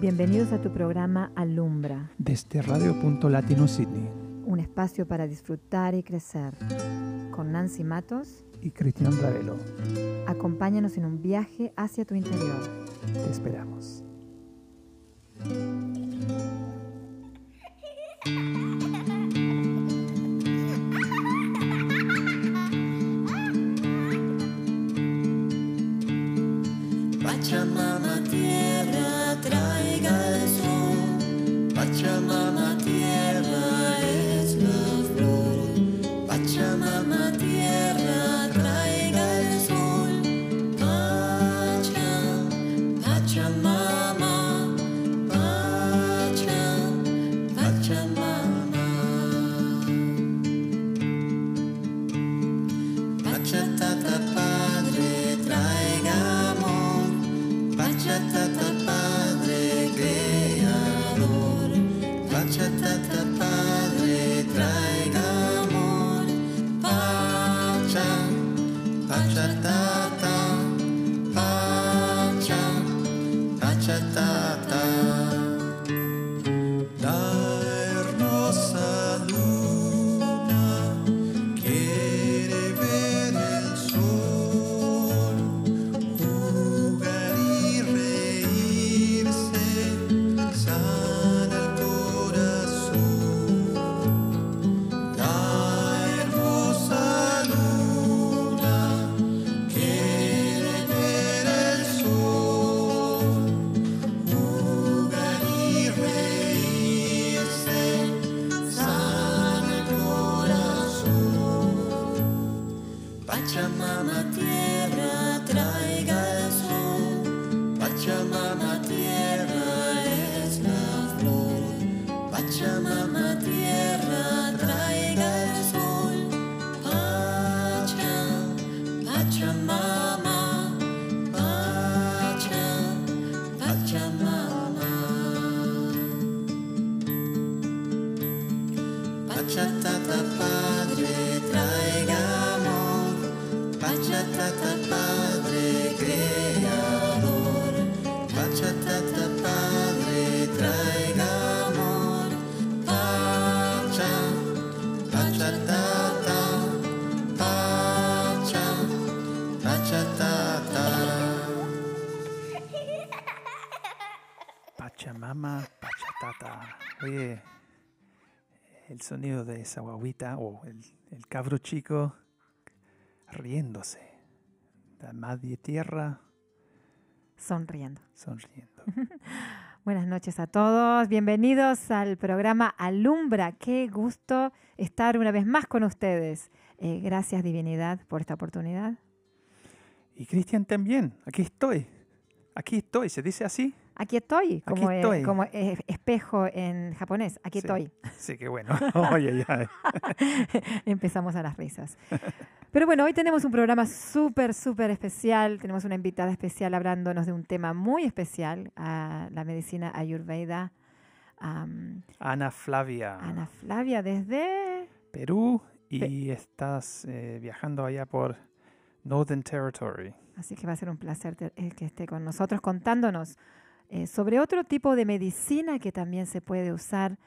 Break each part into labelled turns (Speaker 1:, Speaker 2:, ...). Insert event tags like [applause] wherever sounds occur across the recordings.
Speaker 1: Bienvenidos a tu programa Alumbra,
Speaker 2: desde Radio Punto Latino Sydney
Speaker 1: un espacio para disfrutar y crecer. Con Nancy Matos
Speaker 2: y Cristian Ravelo.
Speaker 1: Acompáñanos en un viaje hacia tu interior.
Speaker 2: Te esperamos. Sonido de esa guaguita o el, el cabro chico riéndose. La madre tierra
Speaker 1: Sonriendo.
Speaker 2: sonriendo. [laughs]
Speaker 1: Buenas noches a todos. Bienvenidos al programa Alumbra. Qué gusto estar una vez más con ustedes. Eh, gracias, Divinidad, por esta oportunidad.
Speaker 2: Y Cristian también, aquí estoy. Aquí estoy, ¿se dice así?
Speaker 1: Aquí estoy,
Speaker 2: Aquí
Speaker 1: como, eh,
Speaker 2: estoy.
Speaker 1: como eh, espejo en japonés. Aquí
Speaker 2: Sí.
Speaker 1: estoy.
Speaker 2: Sí, qué bueno. [laughs] [laughs] Oye, ya. [laughs]
Speaker 1: Empezamos a las risas. Pero bueno, hoy tenemos un programa súper, súper especial. Tenemos una invitada especial hablándonos de un tema muy especial, a la medicina ayurveda. Am,
Speaker 2: Ana Flavia,
Speaker 1: Ana Flavia desde...
Speaker 2: Perú, y estás eh, viajando allá por Northern Territory.
Speaker 1: Así que va a ser un placer eh, que esté con nosotros contándonos eh, sobre otro tipo de medicina que también se puede usar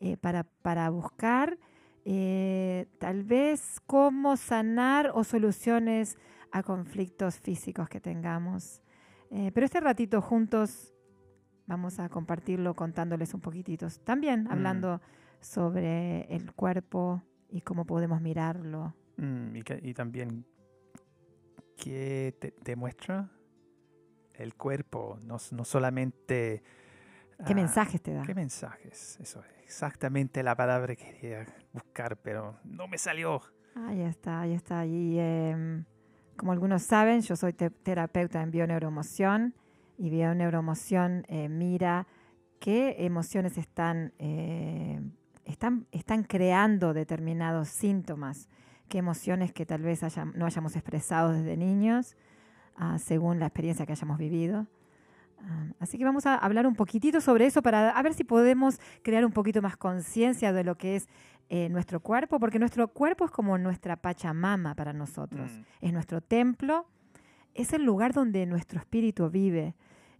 Speaker 1: eh, para, para buscar eh, tal vez cómo sanar o soluciones a conflictos físicos que tengamos. Pero este ratito juntos vamos a compartirlo contándoles un poquitito. También hablando sobre el cuerpo y cómo podemos mirarlo.
Speaker 2: Mm, y, que- y también, ¿qué te, te muestra? El cuerpo, no, no solamente...
Speaker 1: ¿Qué
Speaker 2: ah,
Speaker 1: mensajes te da?
Speaker 2: ¿Qué mensajes? Eso es exactamente la palabra que quería buscar, pero no me salió.
Speaker 1: Ahí está, ahí está. Y em, como algunos saben, yo soy te- terapeuta en bioneuroemoción y bioneuroemoción eh, mira qué emociones están, eh, están, están creando determinados síntomas, qué emociones que tal vez hayam- no hayamos expresado desde niños, ah, según la experiencia que hayamos vivido. Ah, así que vamos a hablar un poquitito sobre eso para a ver si podemos crear un poquito más conciencia de lo que es eh, nuestro cuerpo, porque nuestro cuerpo es como nuestra pachamama para nosotros,
Speaker 2: Mm.
Speaker 1: es nuestro templo, es el lugar donde nuestro espíritu vive.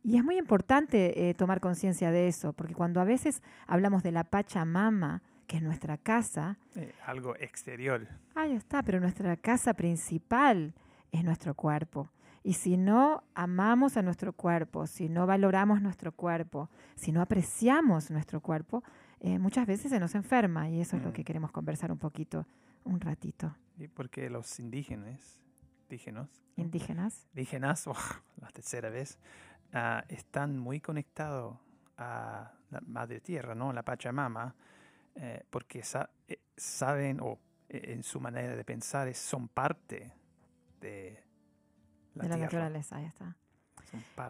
Speaker 1: Y es muy importante eh, tomar conciencia de eso, porque cuando a veces hablamos de la Pachamama, que es nuestra casa,
Speaker 3: Eh, algo exterior.
Speaker 1: ahí está, pero nuestra casa principal es nuestro cuerpo. Y si no amamos a nuestro cuerpo, si no valoramos nuestro cuerpo, si no apreciamos nuestro cuerpo, eh, muchas veces se nos enferma y eso es lo
Speaker 3: Mm.
Speaker 1: que queremos conversar un poquito, un ratito.
Speaker 3: Y porque los indígenas, indígenas, ¿no?
Speaker 1: Indígenas.
Speaker 3: indígenas, [laughs] oh, la tercera vez, ah, están muy conectados a la madre tierra, ¿no? La Pachamama, eh, porque sa- eh, saben, o eh, en su manera de pensar, es- son parte de la
Speaker 1: de la
Speaker 3: tierra.
Speaker 1: naturaleza, ahí está.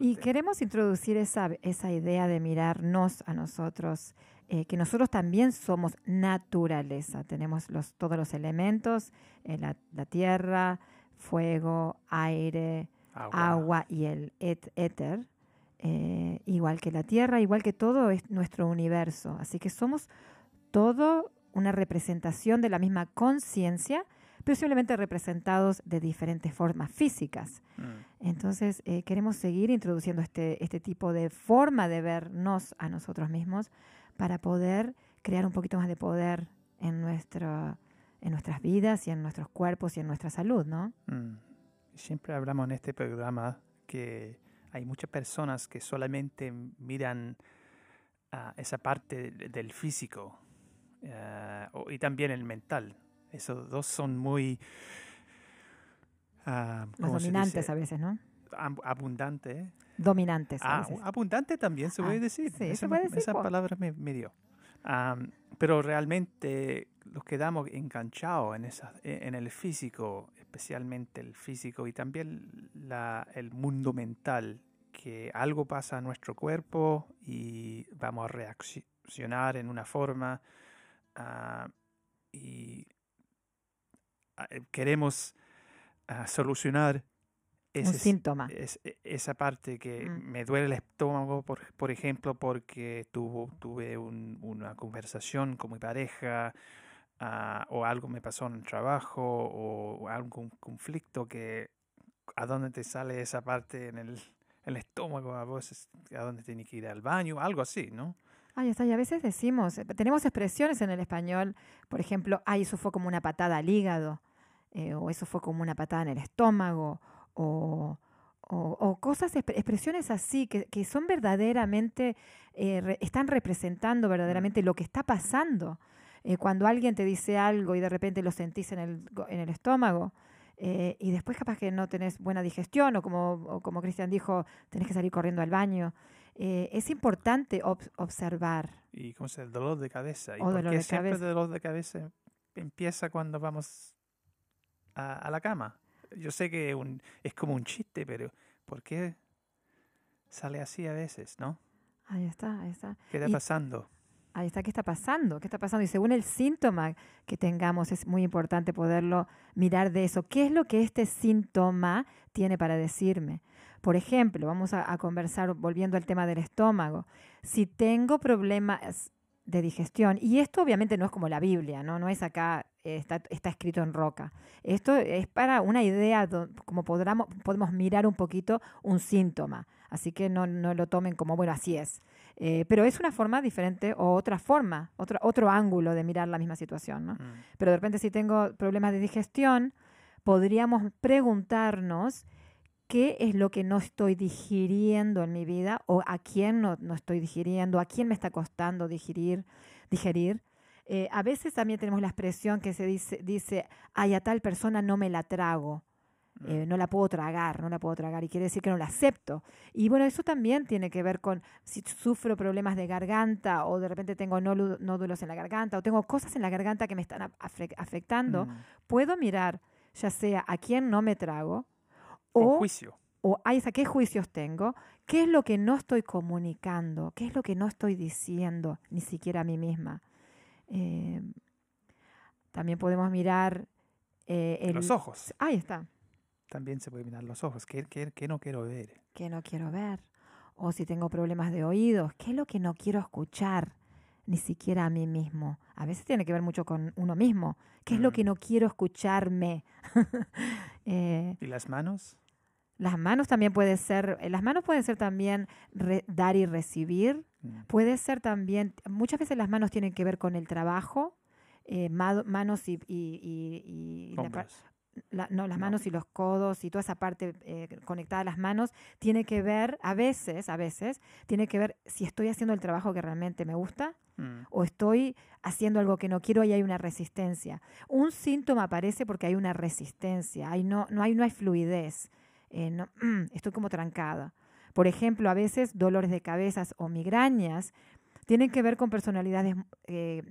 Speaker 1: Y queremos introducir esa, esa idea de mirarnos a nosotros, eh, que nosotros también somos naturaleza. Tenemos los, todos los elementos, eh, la, la tierra, fuego, aire, agua y el et- éter. eh, igual que la tierra, igual que todo es nuestro universo. Así que somos todo una representación de la misma conciencia, pero simplemente representados de diferentes formas físicas.
Speaker 3: Mm,
Speaker 1: Entonces, eh, queremos seguir introduciendo este, este tipo de forma de vernos a nosotros mismos para poder crear un poquito más de poder en, nuestro, en nuestras vidas y en nuestros cuerpos y en nuestra salud, ¿no?
Speaker 3: mm. Siempre hablamos en este programa que hay muchas personas que solamente miran ah, esa parte de- del físico o- y también el mental. Esos dos son muy...
Speaker 1: Los
Speaker 3: ¿cómo se
Speaker 1: dominantes a veces, ¿no?
Speaker 3: Ab- abundante. ¿eh?
Speaker 1: Dominantes a
Speaker 3: Ah,
Speaker 1: veces.
Speaker 3: abundante también se
Speaker 1: Ah,
Speaker 3: puede decir.
Speaker 1: sí, se
Speaker 3: esa
Speaker 1: puede
Speaker 3: me-
Speaker 1: decir,
Speaker 3: esa
Speaker 1: po.
Speaker 3: palabra me, me dio. Pero realmente nos quedamos enganchados en, esa, en el físico, especialmente el físico y también la, el mundo mental, que algo pasa a nuestro cuerpo y vamos a reaccionar en una forma y queremos ah, solucionar
Speaker 1: un
Speaker 3: ese,
Speaker 1: síntoma.
Speaker 3: es- e- esa parte que
Speaker 1: Mm.
Speaker 3: me duele el estómago, por, por ejemplo, porque tuvo, tuve un- una conversación con mi pareja ah, o algo me pasó en el trabajo o algún conflicto que a dónde te sale esa parte en el, el estómago, a veces a dónde tienes que ir al baño, algo así, ¿no?
Speaker 1: Ay, está, y a veces decimos, eh, tenemos expresiones en el español, por ejemplo, ay, eso fue como una patada al hígado, eh, o eso fue como una patada en el estómago, o, o- o cosas, expre- expresiones así, que, que son verdaderamente, eh, re- están representando verdaderamente lo que está pasando. Eh, cuando alguien te dice algo y de repente lo sentís en el, en el estómago, eh, y después capaz que no tenés buena digestión, o como, o como Cristian dijo, tenés que salir corriendo al baño. Eh, es importante ob- observar.
Speaker 3: Y como se el dolor de cabeza. ¿Y
Speaker 1: O
Speaker 3: por
Speaker 1: dolor
Speaker 3: qué
Speaker 1: de
Speaker 3: siempre
Speaker 1: cabeza.
Speaker 3: el dolor de cabeza empieza cuando vamos a, a la cama? Yo sé que un, es como un chiste, pero ¿por qué sale así a veces, no?
Speaker 1: Ahí está, ahí está.
Speaker 3: ¿Qué está
Speaker 1: Y-
Speaker 3: pasando?
Speaker 1: Ahí está, ¿qué está pasando? ¿Qué está pasando? Y según el síntoma que tengamos, es muy importante poderlo mirar de eso. ¿Qué es lo que este síntoma tiene para decirme? Por ejemplo, vamos a, a conversar, volviendo al tema del estómago. Si tengo problemas de digestión, y esto obviamente no es como la Biblia, ¿no? No es acá, está, está escrito en roca. Esto es para una idea, como podamos, podemos mirar un poquito un síntoma. Así que no, no lo tomen como, bueno, así es. Eh, pero es una forma diferente o otra forma, otro, otro ángulo de mirar la misma situación. ¿no?
Speaker 3: Mm,
Speaker 1: Pero de repente si tengo problemas de digestión, podríamos preguntarnos qué es lo que no estoy digiriendo en mi vida o a quién no, no estoy digiriendo, a quién me está costando digerir. digerir. Eh, a veces también tenemos la expresión que se dice, dice, ay, a tal persona no me la trago.
Speaker 3: mm.
Speaker 1: Eh, no la puedo tragar, no la puedo tragar y quiere decir que no la acepto. Y bueno, eso también tiene que ver con si sufro problemas de garganta o de repente tengo nódulos en la garganta o tengo cosas en la garganta que me están afectando,
Speaker 3: Mm.
Speaker 1: puedo mirar ya sea a quién no me trago o,
Speaker 3: juicio.
Speaker 1: o a qué juicios tengo, qué es lo que no estoy comunicando, qué es lo que no estoy diciendo ni siquiera a mí misma. Eh, también podemos mirar eh, el...
Speaker 3: Los ojos.
Speaker 1: Ahí está.
Speaker 3: También se puede mirar los ojos. ¿Qué, qué, qué no quiero ver?
Speaker 1: ¿Qué no quiero ver? O si tengo problemas de oídos, ¿qué es lo que no quiero escuchar? Ni siquiera a mí mismo. A veces tiene que ver mucho con uno mismo. ¿Qué es lo
Speaker 3: Mm.
Speaker 1: que no quiero escucharme? [laughs] Eh,
Speaker 3: ¿Y las manos?
Speaker 1: Las manos también puede ser, eh, las manos pueden ser también re- dar y recibir.
Speaker 3: Mm.
Speaker 1: Puede ser también, muchas veces las manos tienen que ver con el trabajo, eh, ma- manos y, y- y- y la par-
Speaker 3: Hombros.
Speaker 1: la- no, las
Speaker 3: No.
Speaker 1: manos y los codos y toda esa parte eh, conectada a las manos tiene que ver, a veces, a veces, tiene que ver si estoy haciendo el trabajo que realmente me gusta
Speaker 3: Mm.
Speaker 1: o estoy haciendo algo que no quiero y hay una resistencia. Un síntoma aparece porque hay una resistencia, hay no, no, hay, no hay fluidez, eh, no- [clears throat] estoy como trancada. Por ejemplo, a veces dolores de cabezas o migrañas tienen que ver con personalidades eh,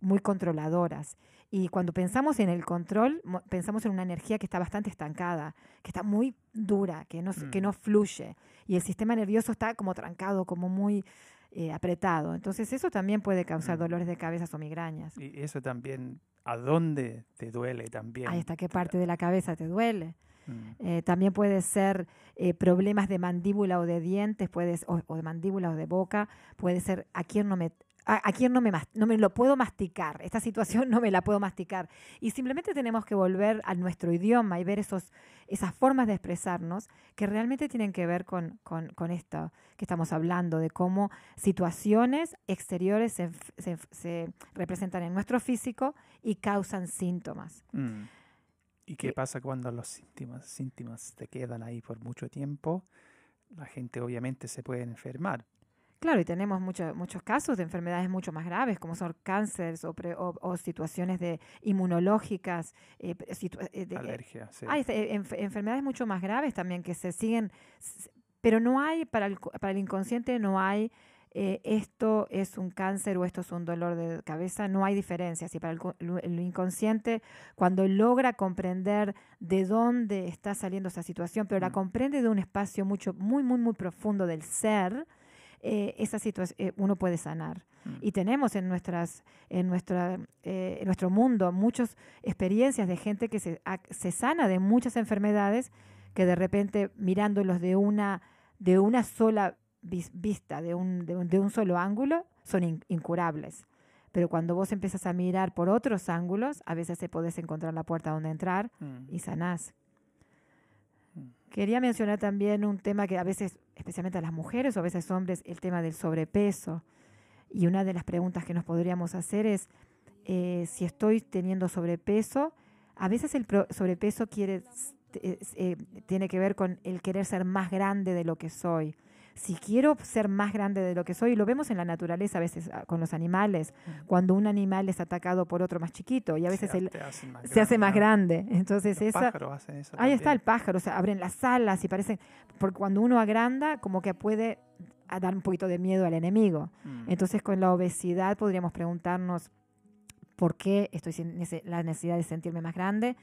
Speaker 1: muy controladoras. Y cuando pensamos en el control, mo- pensamos en una energía que está bastante estancada, que está muy dura, que no, que
Speaker 3: Mm.
Speaker 1: no fluye. Y el sistema nervioso está como trancado, como muy eh, apretado. Entonces eso también puede causar
Speaker 3: Mm.
Speaker 1: dolores de cabezas o migrañas.
Speaker 3: Y eso también, ¿a dónde te duele también?
Speaker 1: Ahí está, ¿qué parte de la cabeza te duele?
Speaker 3: Mm.
Speaker 1: Eh, también puede ser eh, problemas de mandíbula o de dientes, puedes, o, o de mandíbula o de boca, puede ser a quién no me a, a quién no me, no me lo puedo masticar, esta situación no me la puedo masticar. Y simplemente tenemos que volver a nuestro idioma y ver esos, esas formas de expresarnos que realmente tienen que ver con, con, con esto que estamos hablando, de cómo situaciones exteriores se, se se representan en nuestro físico y causan síntomas.
Speaker 3: Mm. ¿Y qué pasa cuando los síntomas, síntomas te quedan ahí por mucho tiempo? La gente obviamente se puede enfermar.
Speaker 1: Claro, y tenemos mucho- muchos casos de enfermedades mucho más graves, como son cánceres o, pre- o- o situaciones de inmunológicas, eh, situa- eh, de-
Speaker 3: Alergia, sí.
Speaker 1: hay eh, enf- enfermedades mucho más graves también que se siguen, pero no hay, para el, para el inconsciente no hay, eh, esto es un cáncer o esto es un dolor de cabeza, no hay diferencias. Y para el, inconsciente, cuando logra comprender de dónde está saliendo esa situación, pero la
Speaker 3: Mm.
Speaker 1: comprende de un espacio mucho, muy, muy, muy profundo del ser, eh, esa situación uno puede sanar.
Speaker 3: Mm.
Speaker 1: Y tenemos en nuestras, en nuestra, eh, en nuestro mundo muchas experiencias de gente que se, se sana de muchas enfermedades que de repente mirándolos de una, de una sola vista, de un, de un, de un solo ángulo, son in- incurables. Pero cuando vos empiezas a mirar por otros ángulos, a veces te podés encontrar la puerta donde entrar
Speaker 3: Mm.
Speaker 1: y sanás.
Speaker 3: Mm.
Speaker 1: Quería mencionar también un tema que a veces, especialmente a las mujeres o a veces hombres, el tema del sobrepeso. Y una de las preguntas que nos podríamos hacer es eh, si estoy teniendo sobrepeso. A veces el pro- sobrepeso quiere, eh, eh, tiene que ver con el querer ser más grande de lo que soy. Si quiero ser más grande de lo que soy, lo vemos en la naturaleza a veces ah, con los animales,
Speaker 3: Mm.
Speaker 1: cuando un animal es atacado por otro más chiquito y a veces
Speaker 3: Se hacen más
Speaker 1: se hace más
Speaker 3: ¿no?
Speaker 1: grande. Entonces
Speaker 3: Los
Speaker 1: esa,
Speaker 3: pájaros hacen eso
Speaker 1: Ahí está el pájaro, o sea, abren las alas y parecen, porque cuando uno agranda, como que puede a dar un poquito de miedo al enemigo.
Speaker 3: Mm.
Speaker 1: Entonces con la obesidad podríamos preguntarnos por qué estoy sin la necesidad de sentirme más grande,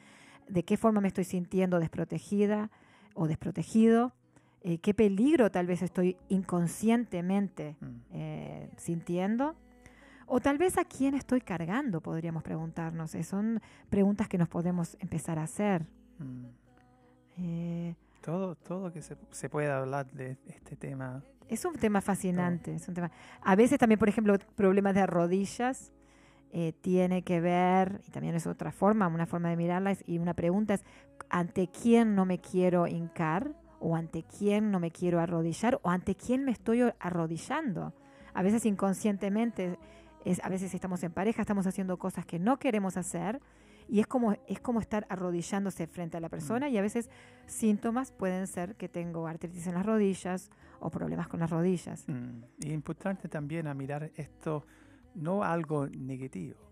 Speaker 1: de qué forma me estoy sintiendo desprotegida o desprotegido, eh, qué peligro tal vez estoy inconscientemente
Speaker 3: Mm.
Speaker 1: eh, sintiendo. O tal vez a quién estoy cargando, podríamos preguntarnos. Eh, son preguntas que nos podemos empezar a hacer.
Speaker 3: Mm.
Speaker 1: Eh,
Speaker 3: Todo, todo que se, se puede hablar de este tema.
Speaker 1: Es un tema fascinante. Es un tema. A veces también, por ejemplo, problemas de rodillas eh, tiene que ver, y también es otra forma, una forma de mirarlas, y una pregunta es, ¿ante quién no me quiero hincar? ¿O ante quién no me quiero arrodillar? ¿O ante quién me estoy arrodillando? A veces inconscientemente, es, a veces estamos en pareja, estamos haciendo cosas que no queremos hacer, y es como, es como estar arrodillándose frente a la persona, y a veces síntomas pueden ser que tengo artritis en las rodillas o problemas con las rodillas.
Speaker 3: Mm. Y importante también a mirar esto, no algo negativo,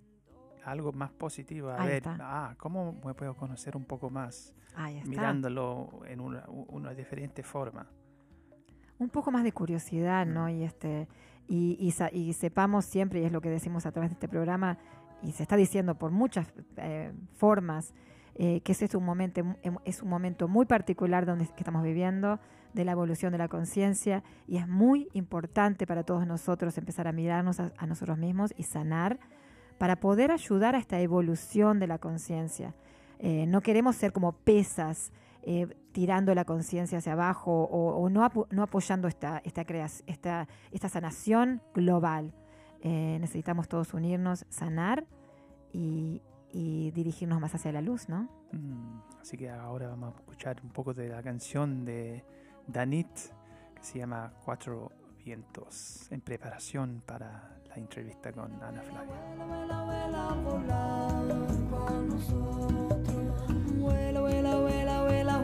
Speaker 3: algo más positivo. A
Speaker 1: Ahí
Speaker 3: ver,
Speaker 1: está.
Speaker 3: ah, ¿cómo me puedo conocer un poco más?
Speaker 1: Ahí está.
Speaker 3: Mirándolo en una, una diferente forma.
Speaker 1: un poco más de curiosidad, ¿no? Y este y, y, y sepamos siempre, y es lo que decimos a través de este programa, y se está diciendo por muchas eh, formas, eh, que ese es un momento em- es un momento muy particular donde que estamos viviendo de la evolución de la conciencia y es muy importante para todos nosotros empezar a mirarnos a, a nosotros mismos y sanar para poder ayudar a esta evolución de la conciencia. Eh, no queremos ser como pesas eh, tirando la conciencia hacia abajo o, no, apo- no apoyando esta, esta, esta, esta sanación global. Eh, necesitamos todos unirnos, sanar y, y dirigirnos más hacia la luz, ¿no?
Speaker 3: Mm, así que ahora vamos a escuchar un poco de la canción de Danit que se llama Cuatro Vientos en preparación para entrevista con Ana Flavia.
Speaker 4: Vuela, vuela, vuela, vuela,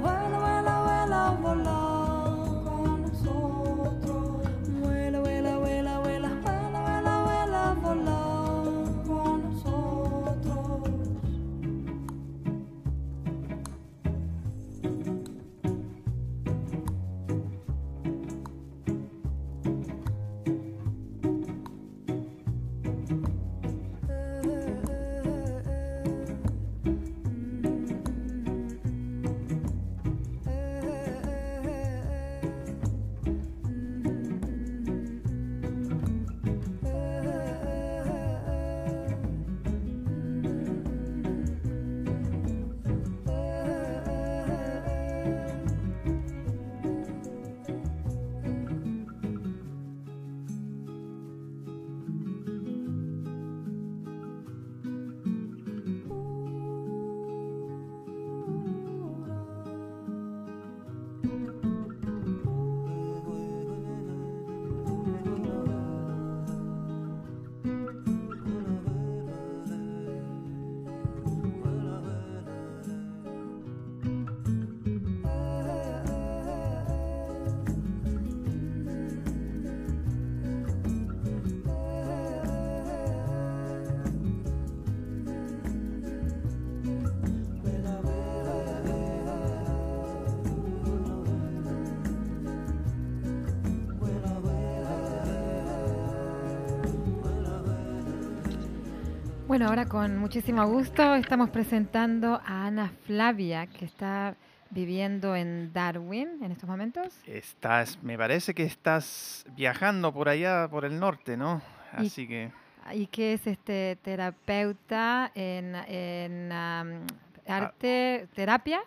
Speaker 1: Bueno, ahora con muchísimo gusto estamos presentando a Ana Flavia, que está viviendo en Darwin en estos momentos.
Speaker 3: Estás, me parece que estás viajando por allá, por el norte, ¿no?
Speaker 1: Y-
Speaker 3: Así que
Speaker 1: Y que es este terapeuta en, en am, arte, terapia,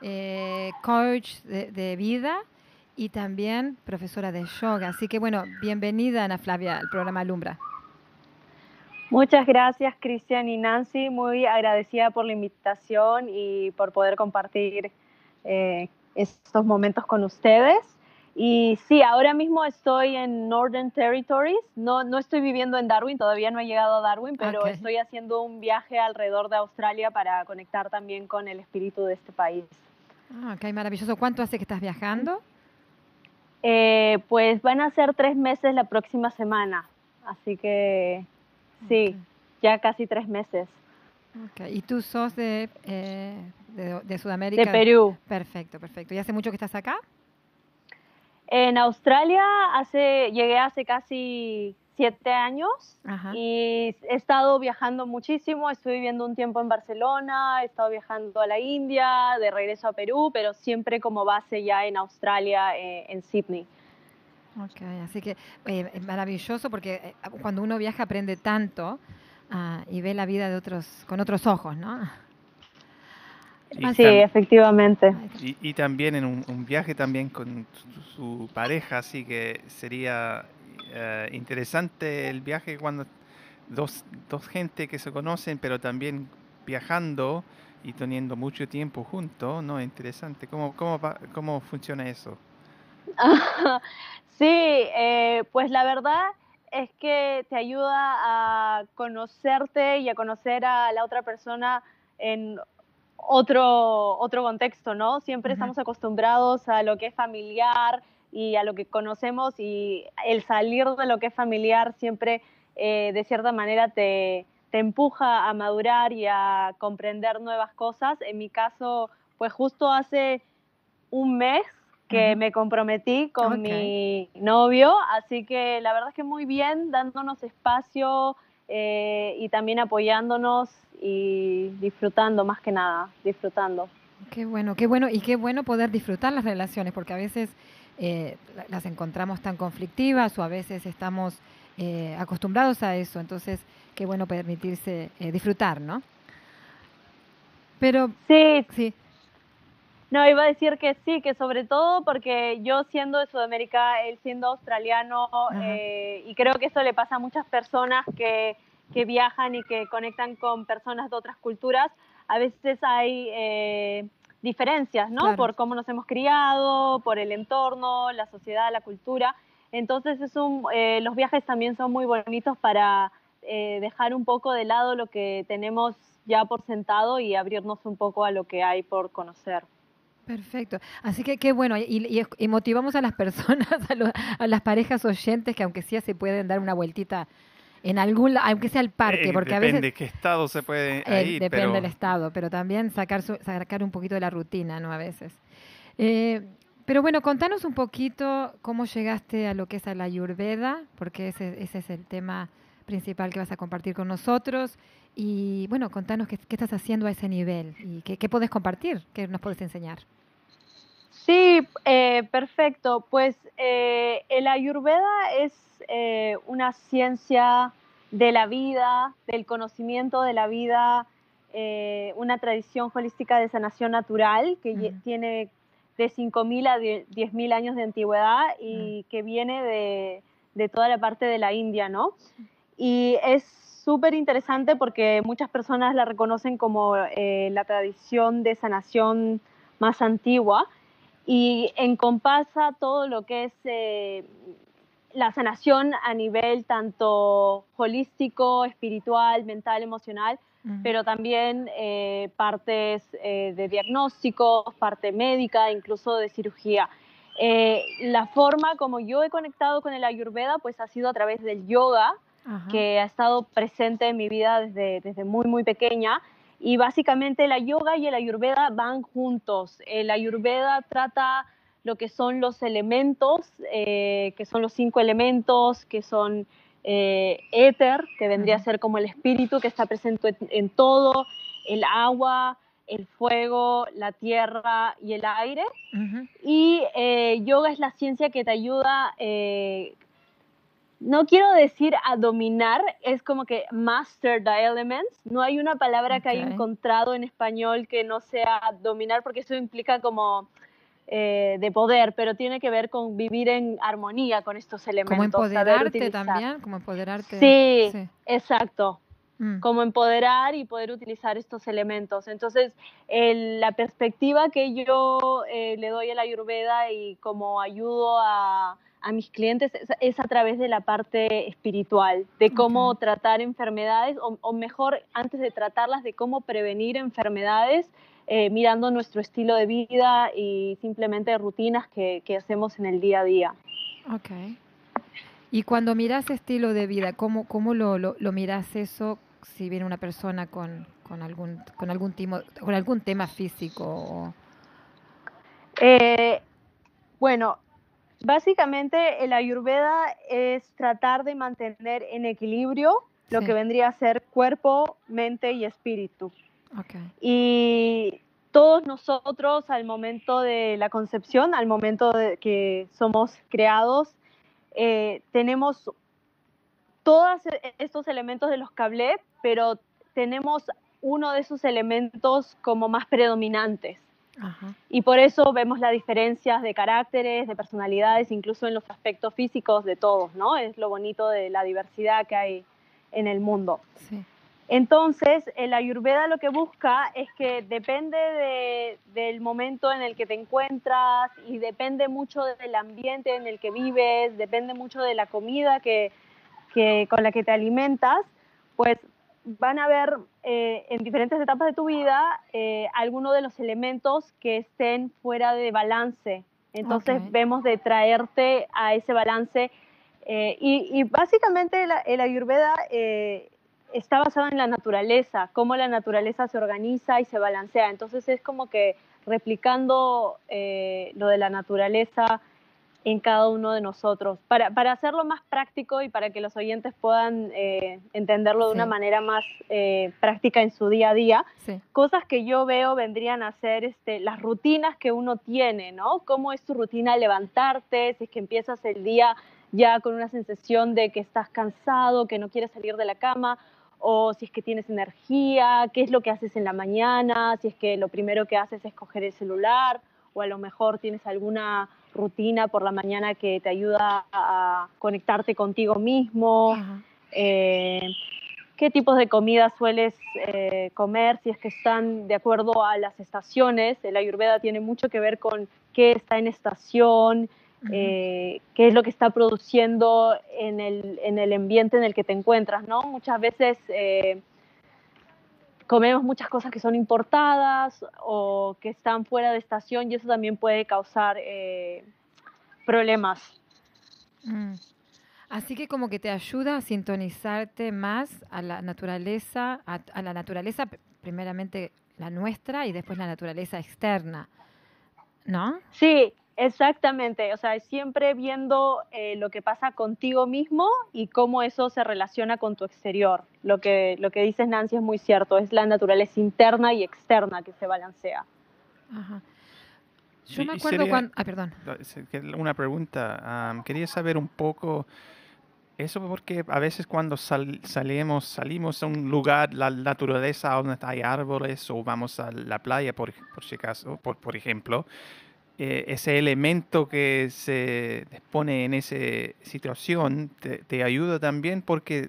Speaker 1: eh, coach de, de vida y también profesora de yoga. Así que bueno, bienvenida Ana Flavia al programa Alumbra.
Speaker 5: Muchas gracias, Cristian y Nancy. Muy agradecida por la invitación y por poder compartir eh, estos momentos con ustedes. Y sí, ahora mismo estoy en Northern Territories. No, no estoy viviendo en Darwin, todavía no he llegado a Darwin, pero estoy haciendo un viaje alrededor de Australia para conectar también con el espíritu de este país.
Speaker 1: Ah, ok, maravilloso. ¿Cuánto hace que estás viajando?
Speaker 5: Eh, pues van a ser tres meses la próxima semana, así que sí, ya casi tres meses.
Speaker 1: Ok, ¿Y tú sos de, eh, de, de Sudamérica?
Speaker 5: De Perú.
Speaker 1: Perfecto, perfecto. ¿Y hace mucho que estás acá?
Speaker 5: En Australia hace, llegué hace casi siete años
Speaker 1: Ajá.
Speaker 5: y he estado viajando muchísimo. Estuve viviendo un tiempo en Barcelona, he estado viajando a la India, de regreso a Perú, pero siempre como base ya en Australia, eh, en Sydney.
Speaker 1: Ok, así que eh, es maravilloso porque eh, cuando uno viaja aprende tanto ah, y ve la vida de otros con otros ojos, ¿no?
Speaker 3: y,
Speaker 5: Sí, efectivamente.
Speaker 3: Y- y también en un, un viaje también con su, su pareja, así que sería eh, interesante el viaje cuando dos, dos gente que se conocen, pero también viajando y teniendo mucho tiempo juntos, ¿no? Interesante. ¿Cómo, cómo, cómo funciona eso? [laughs]
Speaker 5: Sí, eh, pues la verdad es que te ayuda a conocerte y a conocer a la otra persona en otro, otro contexto, ¿no? Siempre estamos acostumbrados a lo que es familiar y a lo que conocemos y el salir de lo que es familiar siempre eh, de cierta manera te, te empuja a madurar y a comprender nuevas cosas. En mi caso, pues justo hace un mes que me comprometí con mi novio, así que la verdad es que muy bien, dándonos espacio eh, y también apoyándonos y disfrutando más que nada, disfrutando.
Speaker 1: Qué bueno, qué bueno y qué bueno poder disfrutar las relaciones porque a veces eh, la- las encontramos tan conflictivas o a veces estamos eh, acostumbrados a eso, entonces qué bueno permitirse eh, disfrutar, ¿no? Pero
Speaker 5: Sí,
Speaker 1: sí,
Speaker 5: No, iba a decir que sí, que sobre todo porque yo siendo de Sudamérica, él siendo australiano, eh, y creo que eso le pasa a muchas personas que, que viajan y que conectan con personas de otras culturas, a veces hay eh, diferencias, ¿no?
Speaker 1: Claro.
Speaker 5: Por cómo nos hemos criado, por el entorno, la sociedad, la cultura. Entonces es un, eh, los viajes también son muy bonitos para eh, dejar un poco de lado lo que tenemos ya por sentado y abrirnos un poco a lo que hay por conocer.
Speaker 1: Perfecto. Así que qué bueno. Y, y- y motivamos a las personas, [laughs] a, a las parejas oyentes, que aunque sea se pueden dar una vueltita en algún, aunque sea al parque,
Speaker 3: Eh,
Speaker 1: porque a
Speaker 3: depende
Speaker 1: veces
Speaker 3: qué estado se puede
Speaker 1: eh,
Speaker 3: ir,
Speaker 1: depende
Speaker 3: pero
Speaker 1: del estado, pero también sacar, su- sacar un poquito de la rutina, ¿no? A veces. Eh, pero bueno, contanos un poquito cómo llegaste a lo que es a la Ayurveda, porque ese, ese es el tema principal que vas a compartir con nosotros. Y bueno, contanos qué, qué estás haciendo a ese nivel y qué, qué podés compartir, qué nos puedes enseñar.
Speaker 5: Sí, eh, perfecto. Pues eh, el Ayurveda es eh, una ciencia de la vida, del conocimiento de la vida, eh, una tradición holística de sanación natural que tiene de 5.000 a 10 10.000 años de antigüedad y que viene de, de toda la parte de la India, ¿no? Y es súper interesante porque muchas personas la reconocen como la tradición de sanación más antigua y encompasa todo lo que es eh, la sanación a nivel tanto holístico, espiritual, mental, emocional, pero también eh, partes eh, de diagnósticos, parte médica, incluso de cirugía. Eh, la forma como yo he conectado con el ayurveda pues ha sido a través del yoga, que ha estado presente en mi vida desde, desde muy, muy pequeña. Y básicamente la yoga y el ayurveda van juntos. El ayurveda trata lo que son los elementos, eh, que son los cinco elementos, que son eh, éter, que vendría a ser como el espíritu que está presente en, todo, el agua, el fuego, la tierra y el aire. Y eh, yoga es la ciencia que te ayuda, eh, no quiero decir a dominar, es como que master the elements. No hay una palabra que haya encontrado en español que no sea dominar, porque eso implica como eh, de poder, pero tiene que ver con vivir en armonía con estos elementos.
Speaker 1: Como empoderarte también, como empoderarte.
Speaker 5: Sí, exacto
Speaker 1: Mm.
Speaker 5: como empoderar y poder utilizar estos elementos. Entonces, el- la perspectiva que yo eh, le doy a la Ayurveda y como ayudo a, a mis clientes es, es a través de la parte espiritual, de cómo tratar enfermedades, o, o mejor, antes de tratarlas, de cómo prevenir enfermedades, eh, mirando nuestro estilo de vida y simplemente rutinas que, que hacemos en el día a día.
Speaker 1: Ok. Y cuando miras estilo de vida, ¿cómo, cómo lo, lo, lo miras eso si viene una persona con, con, algún, con, algún, timo- con algún tema físico? o-
Speaker 5: Eh, bueno, básicamente el ayurveda es tratar de mantener en equilibrio lo que vendría a ser cuerpo, mente y espíritu. Y todos nosotros al momento de la concepción, al momento de que somos creados, eh, tenemos todos estos elementos de los cablets, pero tenemos uno de esos elementos como más predominantes.
Speaker 1: Ajá.
Speaker 5: Y por eso vemos las diferencias de caracteres, de personalidades, incluso en los aspectos físicos de todos, ¿no? Es lo bonito de la diversidad que hay en el mundo.
Speaker 1: Sí.
Speaker 5: Entonces, el ayurveda lo que busca es que depende de- del momento en el que te encuentras y depende mucho del ambiente en el que vives, depende mucho de la comida que, que- con la que te alimentas, pues van a haber eh, en diferentes etapas de tu vida eh, algunos de los elementos que estén fuera de balance. Entonces vemos de traerte a ese balance eh, y, y básicamente la- el ayurveda está basado en la naturaleza, cómo la naturaleza se organiza y se balancea. Entonces es como que replicando lo de la naturaleza en cada uno de nosotros, para, para hacerlo más práctico y para que los oyentes puedan eh, entenderlo de
Speaker 1: Sí.
Speaker 5: una manera más eh, práctica en su día a día
Speaker 1: Sí.
Speaker 5: cosas que yo veo vendrían a ser este, las rutinas que uno tiene, ¿no? ¿Cómo es tu rutina levantarte? Si es que empiezas el día ya con una sensación de que estás cansado, que no quieres salir de la cama, o si es que tienes energía, qué es lo que haces en la mañana, si es que lo primero que haces es coger el celular, o a lo mejor tienes alguna rutina por la mañana que te ayuda a conectarte contigo mismo. Eh, qué tipos de comida sueles eh, comer, si es que están de acuerdo a las estaciones. El ayurveda tiene mucho que ver con qué está en estación, eh, qué es lo que está produciendo en el, en el ambiente en el que te encuentras, ¿no? Muchas veces eh, comemos muchas cosas que son importadas o que están fuera de estación y eso también puede causar eh, problemas.
Speaker 1: Mm. Así que como que te ayuda a sintonizarte más a la naturaleza, a, a la naturaleza pr- primeramente la nuestra y después la naturaleza externa, ¿no?
Speaker 5: Sí, exactamente. O sea, siempre viendo eh, lo que pasa contigo mismo y cómo eso se relaciona con tu exterior. Lo que, lo que dices, Nancy, es muy cierto. Es la naturaleza interna y externa que se balancea.
Speaker 1: Ajá. Yo me acuerdo
Speaker 3: sería-
Speaker 1: cuando... Ah, perdón.
Speaker 3: Una pregunta. am, quería saber un poco eso porque a veces cuando sal- salimos, salimos a un lugar, la naturaleza donde hay árboles o vamos a la playa, por, por si acaso, por, por ejemplo, eh, ese elemento que se pone en esa situación te, ayuda también porque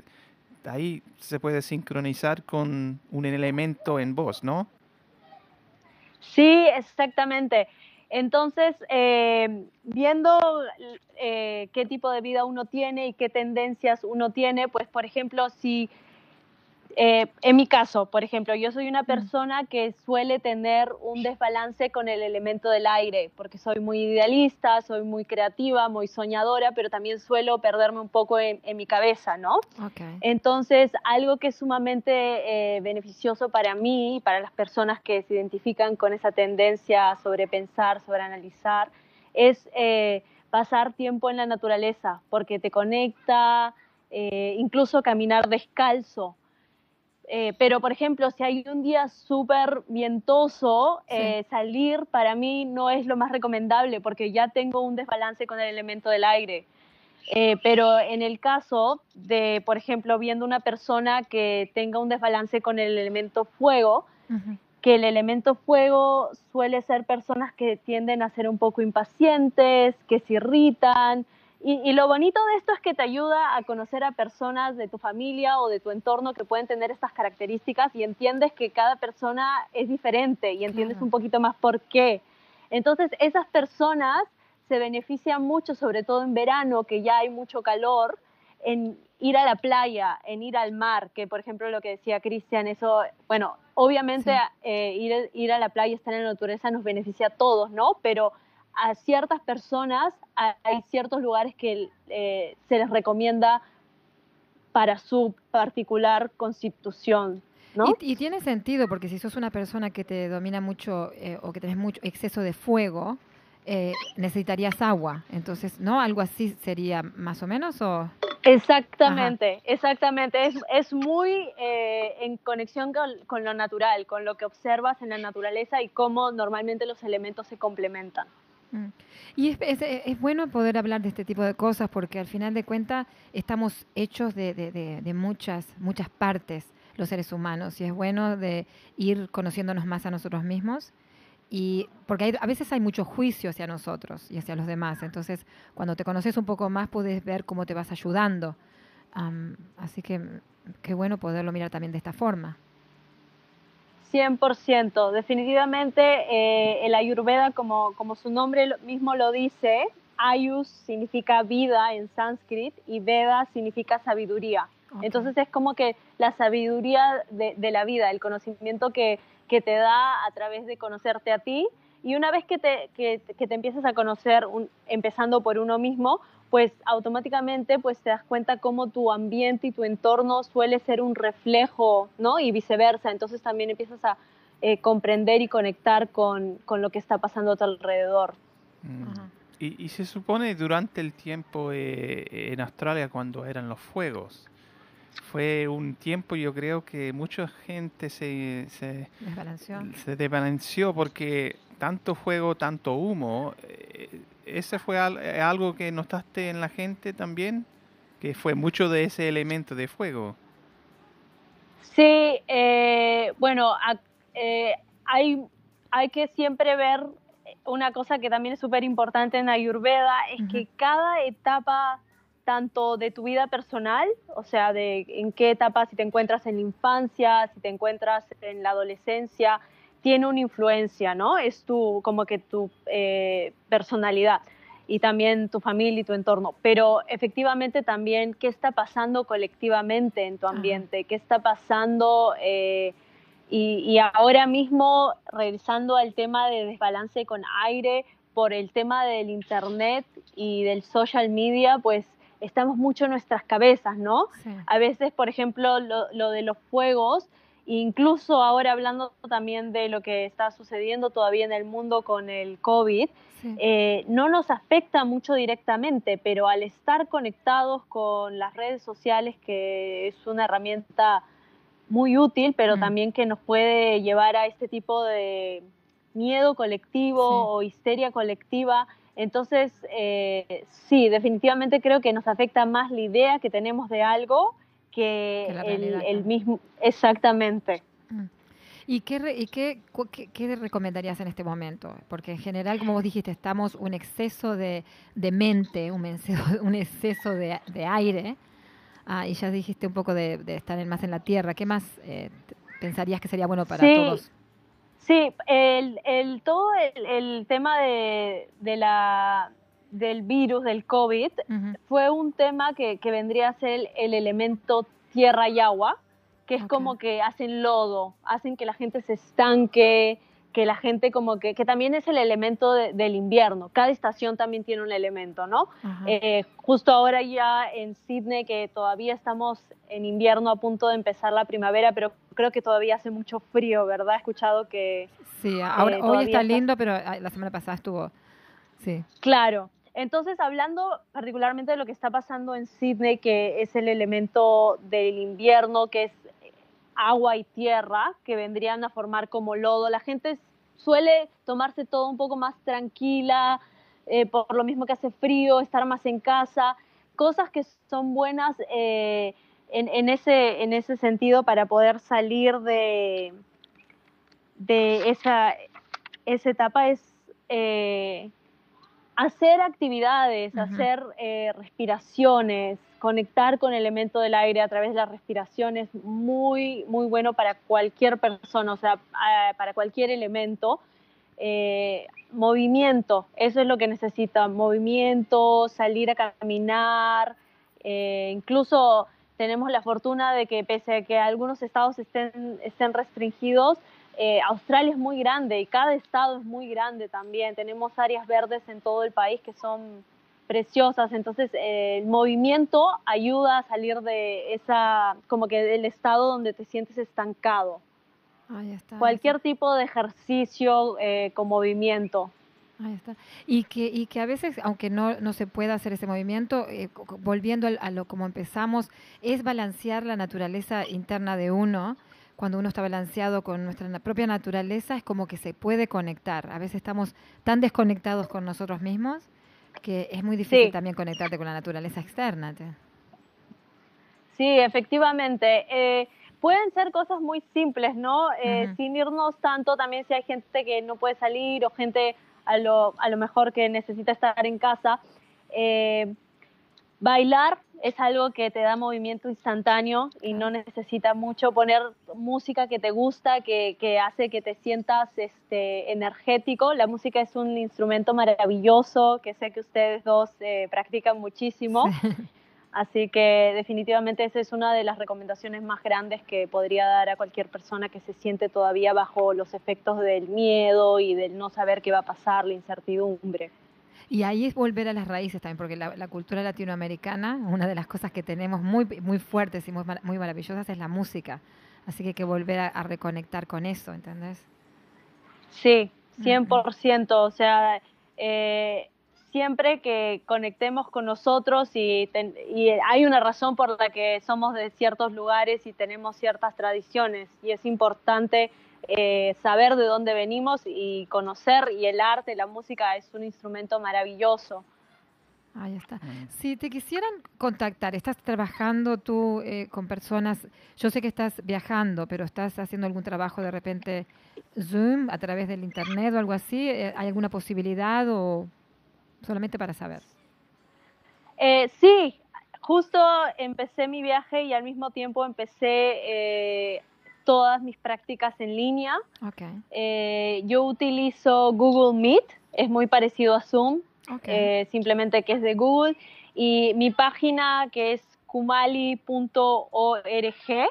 Speaker 3: ahí se puede sincronizar con un elemento en vos, ¿no?
Speaker 5: Sí, exactamente. Entonces, eh, viendo eh, qué tipo de vida uno tiene y qué tendencias uno tiene, pues, por ejemplo, si eh, en mi caso, por ejemplo, yo soy una persona que suele tener un desbalance con el elemento del aire, porque soy muy idealista, soy muy creativa, muy soñadora, pero también suelo perderme un poco en, en mi cabeza, ¿no?
Speaker 1: Ok.
Speaker 5: Entonces, algo que es sumamente eh, beneficioso para mí y para las personas que se identifican con esa tendencia a sobrepensar, sobreanalizar, es eh, pasar tiempo en la naturaleza, porque te conecta, eh, incluso caminar descalzo. Eh, pero, por ejemplo, si hay un día súper vientoso,
Speaker 1: Sí.
Speaker 5: eh, salir para mí no es lo más recomendable porque ya tengo un desbalance con el elemento del aire. Eh, pero en el caso de, por ejemplo, viendo una persona que tenga un desbalance con el elemento fuego, que el elemento fuego suele ser personas que tienden a ser un poco impacientes, que se irritan. Y, y lo bonito de esto es que te ayuda a conocer a personas de tu familia o de tu entorno que pueden tener estas características y entiendes que cada persona es diferente y entiendes
Speaker 1: Claro.
Speaker 5: un poquito más por qué. Entonces, esas personas se benefician mucho, sobre todo en verano, que ya hay mucho calor, en ir a la playa, en ir al mar, que por ejemplo lo que decía Cristian, eso, bueno, obviamente
Speaker 1: Sí.
Speaker 5: eh, ir, ir a la playa, estar en la naturaleza nos beneficia a todos, ¿no? Pero a ciertas personas hay ciertos lugares que eh, se les recomienda para su particular constitución, ¿no?
Speaker 1: Y, y tiene sentido, porque si sos una persona que te domina mucho eh, o que tenés mucho exceso de fuego, eh, necesitarías agua. Entonces, ¿no? Algo así sería más o menos o...
Speaker 5: Exactamente, exactamente. Es, es muy eh, en conexión con, con lo natural, con lo que observas en la naturaleza y cómo normalmente los elementos se complementan.
Speaker 1: Mm. Y es, es- bueno poder hablar de este tipo de cosas porque al final de cuentas estamos hechos de, de- de- muchas, muchas partes los seres humanos y es bueno de ir conociéndonos más a nosotros mismos y porque hay- a veces hay mucho juicio hacia nosotros y hacia los demás. Entonces, cuando te conoces un poco más puedes ver cómo te vas ayudando. Am, así que qué bueno poderlo mirar también de esta forma.
Speaker 5: 100%. Definitivamente eh, el ayurveda, como, como su nombre mismo lo dice, ayus significa vida en sánscrito y veda significa sabiduría. Entonces es como que la sabiduría de, de la vida, el conocimiento que, que te da a través de conocerte a ti. Y una vez que te, que, que te empiezas a conocer, un- empezando por uno mismo, pues automáticamente pues te das cuenta cómo tu ambiente y tu entorno suele ser un reflejo, ¿no? Y viceversa. Entonces también empiezas a eh, comprender y conectar con, con lo que está pasando a tu alrededor.
Speaker 3: Mm.
Speaker 1: Ajá.
Speaker 3: Y, y se supone durante el tiempo eh, en Australia cuando eran los fuegos, fue un tiempo yo creo que mucha gente se, se,
Speaker 1: Desbalanceó.
Speaker 3: se desbalanceó porque tanto fuego, tanto humo, eh, ¿ese fue al- eh, algo que notaste en la gente también? Que fue mucho de ese elemento de fuego.
Speaker 5: Sí, eh, bueno, a- eh, hay, hay que siempre ver una cosa que también es súper importante en Ayurveda, es que cada etapa tanto de tu vida personal, o sea, de en qué etapa, si te encuentras en la infancia, si te encuentras en la adolescencia, tiene una influencia, ¿no? Es tu, como que tu eh, personalidad y también tu familia y tu entorno. Pero efectivamente también qué está pasando colectivamente en tu ambiente, qué está pasando... eh, y, y ahora mismo, regresando al tema de desbalance con aire, por el tema del internet y del social media, pues estamos mucho en nuestras cabezas, ¿no?
Speaker 1: Sí.
Speaker 5: A veces, por ejemplo, lo, lo de los fuegos, incluso ahora hablando también de lo que está sucediendo todavía en el mundo con el COVID,
Speaker 1: Sí.
Speaker 5: eh, no nos afecta mucho directamente, pero al estar conectados con las redes sociales, que es una herramienta muy útil, pero
Speaker 1: Mm.
Speaker 5: también que nos puede llevar a este tipo de miedo colectivo
Speaker 1: Sí.
Speaker 5: o histeria colectiva. Entonces, eh, sí, definitivamente creo que nos afecta más la idea que tenemos de algo que, el, mismo, exactamente.
Speaker 1: Mm. ¿Y qué, re- y qué, qué, qué recomendarías en este momento? Porque en general, como vos dijiste, estamos un exceso de, de mente, un exceso, [laughs] un exceso de, de aire. Ah, y ya dijiste un poco de, de estar más en la tierra. ¿Qué más eh, pensarías que sería bueno para
Speaker 5: Sí.
Speaker 1: todos?
Speaker 5: Sí, el, el, todo el, el tema de, de la, del virus, del COVID, fue un tema que, que vendría a ser el, el elemento tierra y agua, que es como que hacen lodo, hacen que la gente se estanque, que la gente como que, que también es el elemento de- del invierno. Cada estación también tiene un elemento, ¿no? Eh, justo ahora ya en Sydney, que todavía estamos en invierno a punto de empezar la primavera, pero creo que todavía hace mucho frío, ¿verdad? He escuchado que,
Speaker 1: sí, ahora,
Speaker 5: eh,
Speaker 1: hoy
Speaker 5: todavía
Speaker 1: está
Speaker 5: está-
Speaker 1: lindo, pero ah, la semana pasada estuvo. Sí.
Speaker 5: Claro. Entonces, hablando particularmente de lo que está pasando en Sydney, que es el elemento del invierno, que es agua y tierra, que vendrían a formar como lodo, la gente suele tomarse todo un poco más tranquila, eh, por lo mismo que hace frío, estar más en casa, cosas que son buenas eh, en, ese, en ese sentido para poder salir de, de esa, esa etapa es eh, hacer actividades, hacer eh, respiraciones, conectar con el elemento del aire a través de la respiración es muy, muy bueno para cualquier persona, o sea, para cualquier elemento. Eh, movimiento, eso es lo que necesita, movimiento, salir a caminar, eh, incluso tenemos la fortuna de que pese a que algunos estados estén, estén restringidos, eh, Australia es muy grande y cada estado es muy grande también. Tenemos áreas verdes en todo el país que son preciosas. Entonces, eh, el movimiento ayuda a salir de esa, como que del estado donde te sientes estancado.
Speaker 1: Ahí está.
Speaker 5: Cualquier tipo de ejercicio eh, con movimiento.
Speaker 1: Ahí está. Y que, y que a veces, aunque no, no se pueda hacer ese movimiento, eh, volviendo al- a lo como empezamos, es balancear la naturaleza interna de uno. Cuando uno está balanceado con nuestra propia naturaleza, es como que se puede conectar. A veces estamos tan desconectados con nosotros mismos que es muy difícil
Speaker 5: Sí.
Speaker 1: también conectarte con la naturaleza externa. te-
Speaker 5: Sí, efectivamente. Eh, pueden ser cosas muy simples, ¿no? Eh. Sin irnos tanto, también si hay gente que no puede salir o gente a lo, a lo mejor que necesita estar en casa. Eh, bailar es algo que te da movimiento instantáneo y no necesita mucho. Poner música que te gusta, que, que hace que te sientas este, energético. La música es un instrumento maravilloso que sé que ustedes dos eh, practican muchísimo. [laughs] Así que definitivamente esa es una de las recomendaciones más grandes que podría dar a cualquier persona que se siente todavía bajo los efectos del miedo y del no saber qué va a pasar, la incertidumbre.
Speaker 1: Y ahí es volver a las raíces también, porque la, la cultura latinoamericana, una de las cosas que tenemos muy, muy fuertes y muy, muy maravillosas es la música. Así que hay que volver a, a reconectar con eso, ¿entendés?
Speaker 5: Sí, 100%. O sea, eh, siempre que conectemos con nosotros y, ten- y hay una razón por la que somos de ciertos lugares y tenemos ciertas tradiciones y es importante eh, saber de dónde venimos y conocer y el arte, la música es un instrumento maravilloso.
Speaker 1: Ahí está.
Speaker 3: Mm.
Speaker 1: Si te quisieran contactar, estás trabajando tú eh, con personas, yo sé que estás viajando, pero estás haciendo algún trabajo de repente Zoom a través del internet o algo así, eh, ¿hay alguna posibilidad o solamente para saber?
Speaker 5: Eh, sí, justo empecé mi viaje y al mismo tiempo empecé eh, todas mis prácticas en línea.
Speaker 1: Ok,
Speaker 5: Eh, yo utilizo Google Meet, es muy parecido a Zoom,
Speaker 1: ok.
Speaker 5: eh, simplemente que es de Google. Y mi página que es kumali.org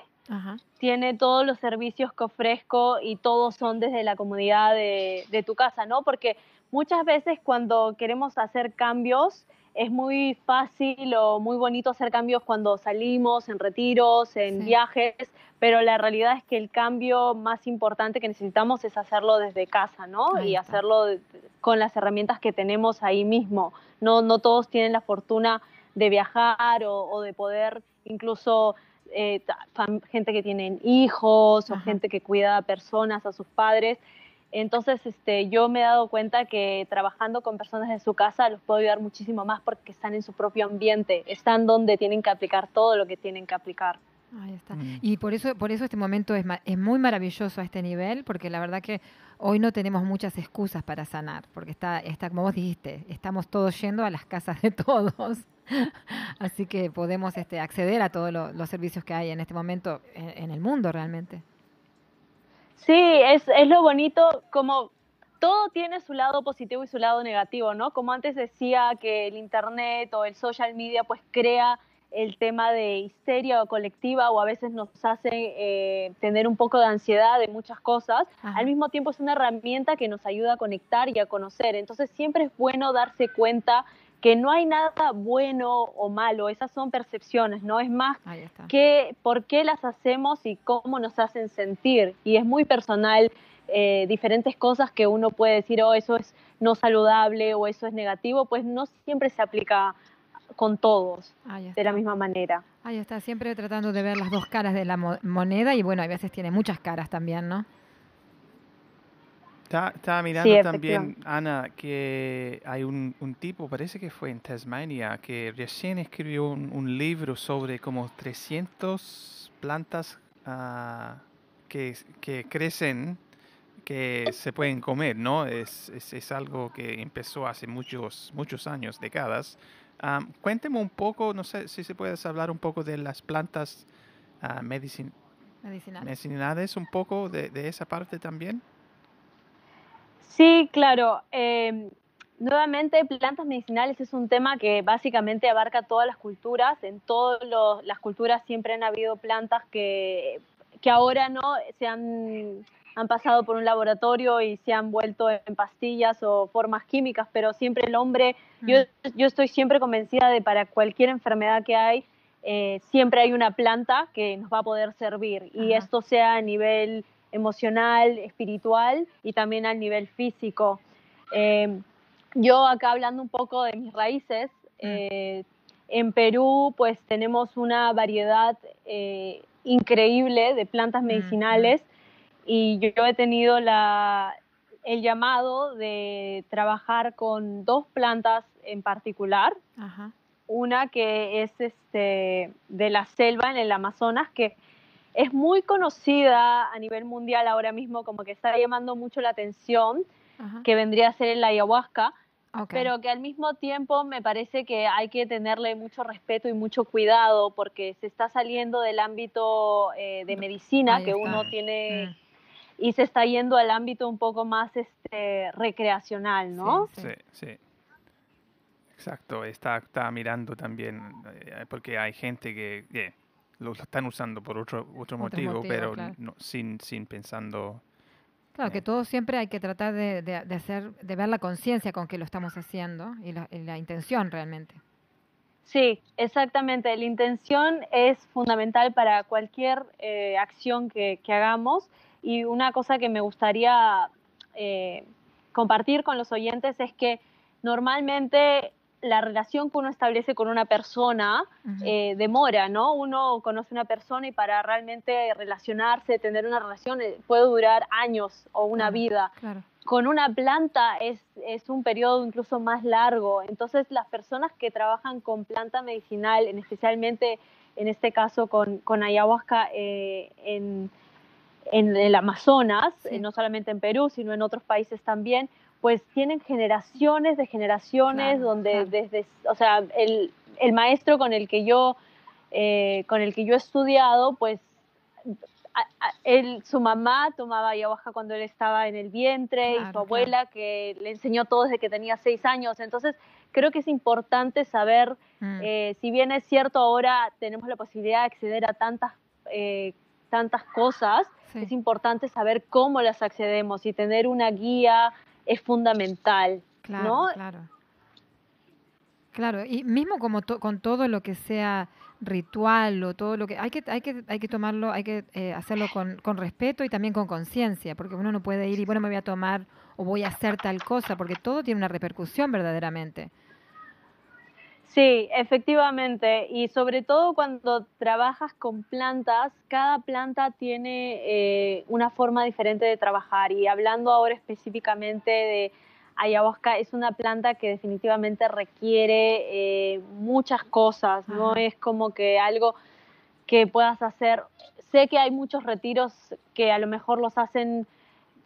Speaker 5: tiene todos los servicios que ofrezco y todos son desde la comodidad de, de tu casa, ¿no? Porque muchas veces cuando queremos hacer cambios es muy fácil o muy bonito hacer cambios cuando salimos en retiros, en
Speaker 1: Sí.
Speaker 5: viajes, pero la realidad es que el cambio más importante que necesitamos es hacerlo desde casa, ¿no?
Speaker 1: Ahí
Speaker 5: y
Speaker 1: está.
Speaker 5: hacerlo con las herramientas que tenemos ahí mismo. No, no todos tienen la fortuna de viajar o, o de poder incluso eh, gente que tienen hijos o gente que cuida a personas, a sus padres. Entonces, este, yo me he dado cuenta que trabajando con personas de su casa los puedo ayudar muchísimo más porque están en su propio ambiente, están donde tienen que aplicar todo lo que tienen que aplicar.
Speaker 1: Ahí está.
Speaker 3: Mm.
Speaker 1: Y por eso, por eso este momento es, ma- es muy maravilloso a este nivel, porque la verdad que hoy no tenemos muchas excusas para sanar, porque está, está como vos dijiste, estamos todos yendo a las casas de todos. [laughs] Así que podemos este, acceder a todos lo- los servicios que hay en este momento en, en el mundo realmente.
Speaker 5: Sí, es, es lo bonito, como todo tiene su lado positivo y su lado negativo, ¿no? Como antes decía que el Internet o el social media pues crea el tema de histeria colectiva o a veces nos hace eh, tener un poco de ansiedad de muchas cosas.
Speaker 1: Ajá.
Speaker 5: Al mismo tiempo es una herramienta que nos ayuda a conectar y a conocer. Entonces siempre es bueno darse cuenta que no hay nada bueno o malo, esas son percepciones, ¿no? Es más qué, por qué las hacemos y cómo nos hacen sentir. Y es muy personal, eh, diferentes cosas que uno puede decir, oh, eso es no saludable o eso es negativo, pues no siempre se aplica con todos de la misma manera.
Speaker 1: Ahí está, siempre tratando de ver las dos caras de la mo- moneda y bueno, a veces tiene muchas caras también, ¿no?
Speaker 3: Estaba mirando
Speaker 5: Sí,
Speaker 3: también, Ana, que hay un, un tipo, parece que fue en Tasmania, que recién escribió un, un libro sobre como 300 plantas ah, que, que crecen, que se pueden comer, ¿no? Es, es, es algo que empezó hace muchos, muchos años, décadas. Ah, cuénteme un poco, no sé si se puede hablar un poco de las plantas ah, medicin-
Speaker 1: Medicinal.
Speaker 3: medicinales, un poco de, de esa parte también.
Speaker 5: Sí, claro. eh, nuevamente, plantas medicinales es un tema que básicamente abarca todas las culturas. En todas las culturas siempre han habido plantas que, que ahora no se han, han pasado por un laboratorio y se han vuelto en pastillas o formas químicas, pero siempre el hombre, yo, yo estoy siempre convencida de para cualquier enfermedad que hay, eh, siempre hay una planta que nos va a poder servir. Y esto sea a nivel emocional, espiritual y también al nivel físico. Eh, yo acá hablando un poco de mis raíces, eh, en Perú pues tenemos una variedad eh, increíble de plantas
Speaker 1: Mm,
Speaker 5: medicinales y yo, yo he tenido la, el llamado de trabajar con dos plantas en particular,
Speaker 1: Ajá.
Speaker 5: una que es este, de la selva en el Amazonas, que es muy conocida a nivel mundial ahora mismo, como que está llamando mucho la atención,
Speaker 1: Ajá.
Speaker 5: que vendría a ser el ayahuasca,
Speaker 1: Ok.
Speaker 5: pero que al mismo tiempo me parece que hay que tenerle mucho respeto y mucho cuidado porque se está saliendo del ámbito eh, de medicina
Speaker 1: Ahí
Speaker 5: que uno tiene
Speaker 1: Mm.
Speaker 5: y se está yendo al ámbito un poco más este recreacional, ¿no?
Speaker 1: Sí,
Speaker 3: Sí, sí. Exacto, está, está mirando también, eh, porque hay gente que, que lo están usando por otro, otro motivo,
Speaker 1: motivo,
Speaker 3: pero
Speaker 1: claro.
Speaker 3: no- sin, sin pensando.
Speaker 1: Claro, que
Speaker 3: Eh.
Speaker 1: todo siempre hay que tratar de, de- de hacer, de ver la conciencia con que lo estamos haciendo y la, y la intención realmente.
Speaker 5: Sí, exactamente. La intención es fundamental para cualquier eh, acción que, que hagamos y una cosa que me gustaría eh, compartir con los oyentes es que normalmente la relación que uno establece con una persona eh, demora, ¿no? Uno conoce una persona y para realmente relacionarse, tener una relación, eh, puede durar años o una
Speaker 1: Claro.
Speaker 5: vida
Speaker 1: Claro.
Speaker 5: con una planta es, es un periodo incluso más largo. Entonces, las personas que trabajan con planta medicinal, en especialmente en este caso con, con ayahuasca eh, en, en el Amazonas,
Speaker 1: Sí.
Speaker 5: eh, no solamente en Perú, sino en otros países también, pues tienen generaciones de generaciones
Speaker 1: Claro,
Speaker 5: donde
Speaker 1: claro.
Speaker 5: desde, o sea, el, el maestro con el que yo, eh, con el que yo he estudiado, pues a- a- él, su mamá tomaba ayahuasca cuando él estaba en el vientre y su abuela que le enseñó todo desde que tenía seis años. Entonces, creo que es importante saber,
Speaker 1: Mm.
Speaker 5: eh, si bien es cierto ahora tenemos la posibilidad de acceder a tantas, eh, tantas cosas,
Speaker 1: Sí.
Speaker 5: es importante saber cómo las accedemos y tener una guía es fundamental.
Speaker 1: Claro,
Speaker 5: ¿no?
Speaker 1: claro. Claro, y mismo como to- con todo lo que sea ritual o todo lo que hay que hay que hay que tomarlo, hay que eh, hacerlo con, con respeto y también con conciencia, porque uno no puede ir y bueno me voy a tomar o voy a hacer tal cosa, porque todo tiene una repercusión verdaderamente.
Speaker 5: Sí, efectivamente. Y sobre todo cuando trabajas con plantas, cada planta tiene eh, una forma diferente de trabajar. Y hablando ahora específicamente de ayahuasca, es una planta que definitivamente requiere eh, muchas cosas. No
Speaker 1: Ajá.
Speaker 5: es como que algo que puedas hacer. Sé que hay muchos retiros que a lo mejor los hacen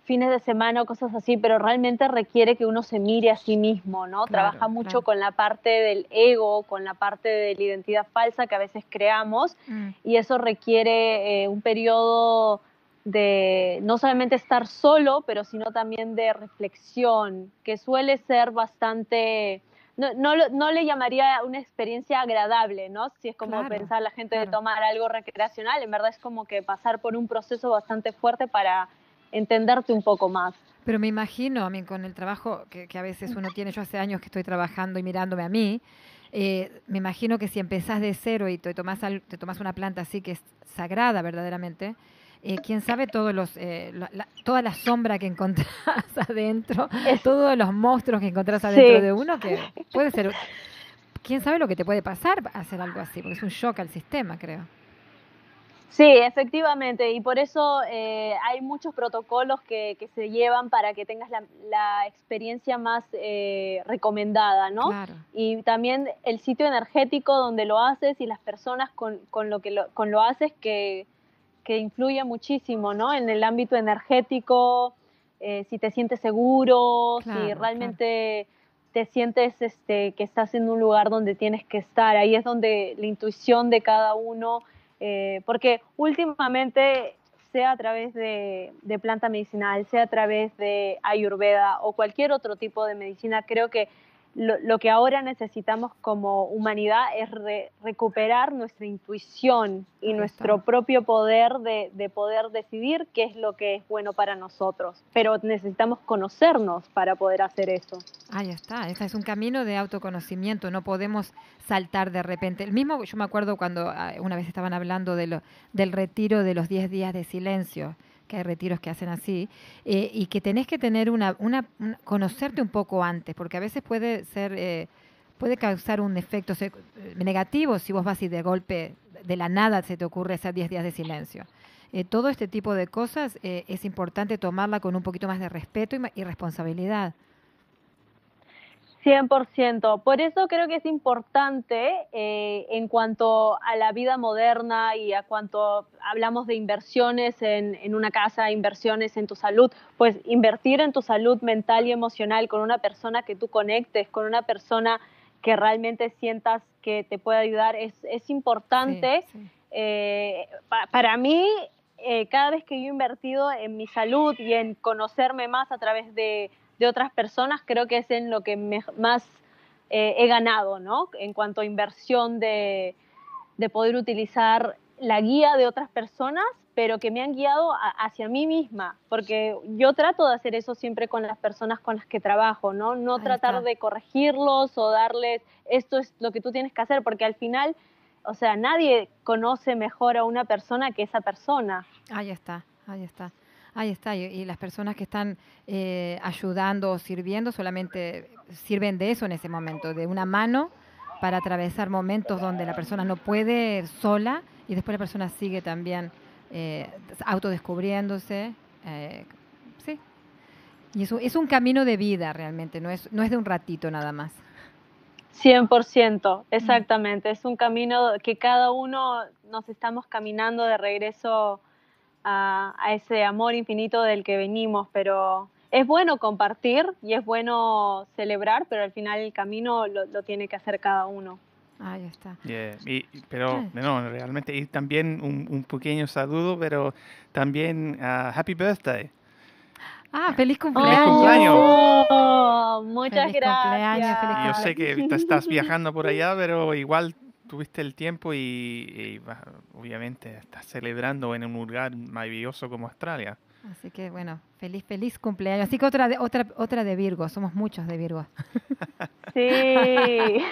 Speaker 5: fines de semana o cosas así, pero realmente requiere que uno se mire a sí mismo, ¿no?
Speaker 1: Claro,
Speaker 5: Trabaja mucho
Speaker 1: claro.
Speaker 5: con la parte del ego, con la parte de la identidad falsa que a veces creamos
Speaker 1: Mm,
Speaker 5: y eso requiere eh, un periodo de no solamente estar solo, pero sino también de reflexión, que suele ser bastante, no, no, no le llamaría una experiencia agradable, ¿no? Si es como
Speaker 1: Claro,
Speaker 5: pensar la gente de tomar algo recreacional, en verdad es como que pasar por un proceso bastante fuerte para entenderte un poco más.
Speaker 1: Pero me imagino, a mí, con el trabajo que, que a veces uno tiene, yo hace años que estoy trabajando y mirándome a mí, eh, me imagino que si empezás de cero y te tomas, al- te tomas una planta así que es sagrada verdaderamente, eh, quién sabe todos los, eh, la- la- toda la sombra que encontrás [laughs] adentro, todos los monstruos que encontrás adentro
Speaker 5: Sí.
Speaker 1: de uno, que puede ser, quién sabe lo que te puede pasar hacer algo así, porque es un shock al sistema, creo.
Speaker 5: Sí, efectivamente, y por eso eh, hay muchos protocolos que, que se llevan para que tengas la, la experiencia más eh, recomendada, ¿no?
Speaker 1: Claro.
Speaker 5: Y también el sitio energético donde lo haces y las personas con, con lo que lo, con lo haces que, que influye muchísimo, ¿no? En el ámbito energético, eh, si te sientes seguro,
Speaker 1: Claro,
Speaker 5: si
Speaker 1: claro.
Speaker 5: realmente te sientes este, que estás en un lugar donde tienes que estar. Ahí es donde la intuición de cada uno, eh, porque últimamente, sea a través de, de planta medicinal, sea a través de ayurveda o cualquier otro tipo de medicina, creo que lo, lo que ahora necesitamos como humanidad es re- recuperar nuestra intuición y
Speaker 1: Ahí
Speaker 5: nuestro
Speaker 1: está.
Speaker 5: propio poder de, de poder decidir qué es lo que es bueno para nosotros. Pero necesitamos conocernos para poder hacer eso.
Speaker 1: Ahí está, ese es un camino de autoconocimiento, no podemos saltar de repente. El mismo, yo me acuerdo cuando ah, una vez estaban hablando de lo, del retiro de los 10 días de silencio, que hay retiros que hacen así, eh, y que tenés que tener una, una, una- conocerte un poco antes, porque a veces puede ser, eh, puede causar un efecto eh, negativo si vos vas y de golpe, de la nada se te ocurre hacer 10 días de silencio. Eh, todo este tipo de cosas eh, es importante tomarla con un poquito más de respeto y, y responsabilidad.
Speaker 5: 100%. Por eso creo que es importante eh, en cuanto a la vida moderna y a cuanto hablamos de inversiones en, en una casa, inversiones en tu salud, pues invertir en tu salud mental y emocional con una persona que tú conectes, con una persona que realmente sientas que te puede ayudar, es, es importante.
Speaker 1: Sí, sí.
Speaker 5: Eh, pa- para mí, eh, cada vez que yo he invertido en mi salud y en conocerme más a través de, de otras personas, creo que es en lo que me- más eh, he ganado, ¿no? En cuanto a inversión de, de poder utilizar la guía de otras personas, pero que me han guiado a- hacia mí misma, porque yo trato de hacer eso siempre con las personas con las que trabajo, ¿no? No
Speaker 1: Ahí
Speaker 5: tratar
Speaker 1: está.
Speaker 5: de corregirlos o darles, esto es lo que tú tienes que hacer, porque al final, o sea, nadie conoce mejor a una persona que esa persona.
Speaker 1: Ahí está, ahí está. Ahí está, y, y las personas que están eh, ayudando o sirviendo solamente sirven de eso en ese momento, de una mano para atravesar momentos donde la persona no puede sola y después la persona sigue también eh, autodescubriéndose. eh, sí. Y eso es un camino de vida realmente, no es, no es de un ratito nada más.
Speaker 5: 100%, exactamente. Es un camino que cada uno nos estamos caminando de regreso a, a ese amor infinito del que venimos, pero es bueno compartir y es bueno celebrar, pero al final el camino lo, lo tiene que hacer cada uno.
Speaker 1: Ahí está.
Speaker 3: Yeah, y- pero no, realmente, y también un, un pequeño saludo, pero también ah, Happy Birthday.
Speaker 1: Ah, feliz
Speaker 3: ¡Feliz
Speaker 1: cumpleaños.
Speaker 3: cumpleaños!
Speaker 5: Oh, muchas
Speaker 1: Feliz cumpleaños,
Speaker 5: gracias.
Speaker 1: feliz
Speaker 3: Y yo sé que ahorita estás viajando por allá, pero igual tuviste el tiempo y, y, obviamente estás celebrando en un lugar maravilloso como Australia.
Speaker 1: Así que bueno, feliz, feliz cumpleaños. Así que otra de, otra, otra de Virgo, somos muchos de Virgo.
Speaker 5: Sí. [laughs]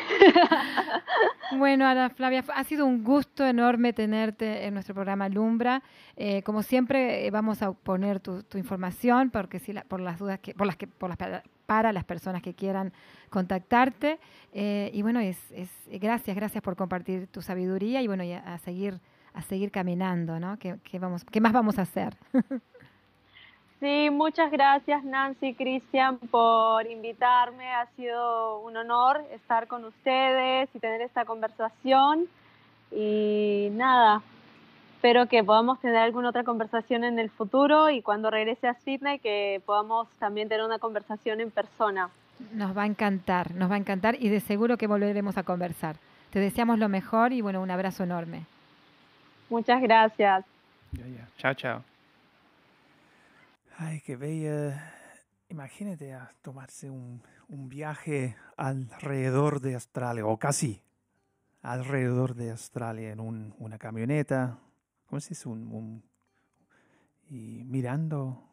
Speaker 1: Bueno, Ana Flavia, ha sido un gusto enorme tenerte en nuestro programa Lumbra. Eh, como siempre, eh, vamos a poner tu, tu información porque si la- por las dudas que, por las que, por las para, las personas que quieran contactarte. Eh, y bueno, es, es gracias, gracias por compartir tu sabiduría y bueno, y a, a seguir a seguir caminando, ¿no? ¿Qué, qué vamos, qué más vamos a hacer? [laughs]
Speaker 5: Sí, muchas gracias Nancy, Cristian, por invitarme. Ha sido un honor estar con ustedes y tener esta conversación. Y nada, espero que podamos tener alguna otra conversación en el futuro y cuando regrese a Sydney que podamos también tener una conversación en persona.
Speaker 1: Nos va a encantar, nos va a encantar y de seguro que volveremos a conversar. Te deseamos lo mejor y bueno, un abrazo enorme.
Speaker 5: Muchas gracias.
Speaker 3: Ya, ya. Chao, chao. Ay, qué bella. Imagínate a tomarse un, un viaje alrededor de Australia, o casi alrededor de Australia en un- una camioneta. ¿Cómo se dice? Un, un- y mirando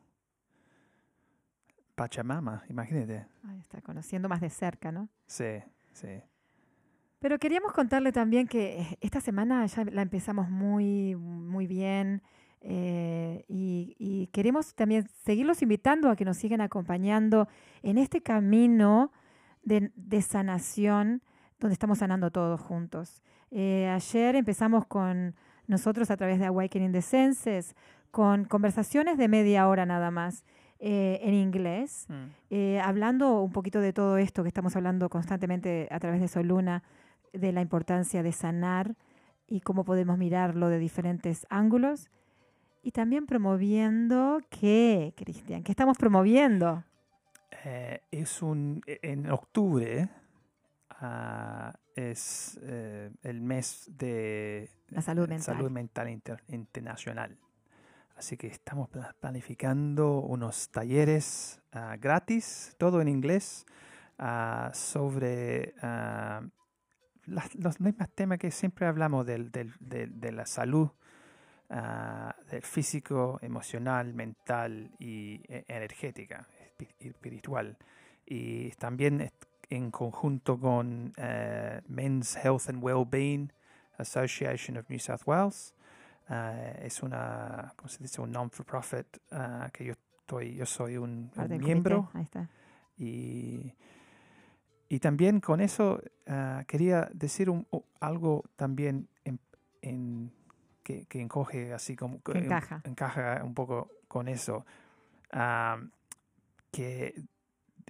Speaker 3: Pachamama, imagínate.
Speaker 1: Ahí está, conociendo más de cerca, ¿no?
Speaker 3: Sí, sí.
Speaker 1: Pero queríamos contarle también que eh, esta semana ya la empezamos muy, muy bien eh, y, y queremos también seguirlos invitando a que nos sigan acompañando en este camino de, de sanación donde estamos sanando todos juntos. Eh, ayer empezamos con nosotros a través de Awakening the Senses, con conversaciones de media hora nada más eh, en inglés
Speaker 3: Mm.
Speaker 1: hablando un poquito de todo esto que estamos hablando constantemente a través de Soluna, de la importancia de sanar y cómo podemos mirarlo de diferentes ángulos. Y también promoviendo, ¿qué, Cristian? ¿Qué estamos promoviendo?
Speaker 3: Eh, es un e- en octubre ah, es eh, el mes de
Speaker 1: La salud mental.
Speaker 3: salud mental inter- internacional. Así que estamos pla- planificando unos talleres ah, gratis, todo en inglés, ah, sobre las- los mismos temas que siempre hablamos del, del- del- de la salud, ah, del físico, emocional, mental y eh, energética, espi- espiritual. Y también en conjunto con eh, Men's Health and Wellbeing Association of New South Wales. Ah, es una, ¿cómo se dice? Un non-for-profit ah, que yo estoy, yo soy un, un miembro.
Speaker 1: comité. Ahí está.
Speaker 3: Y, y también con eso ah, quería decir un- algo también en, en- que, que encoge así como
Speaker 1: Que encaja.
Speaker 3: encaja un poco con eso. Ah, que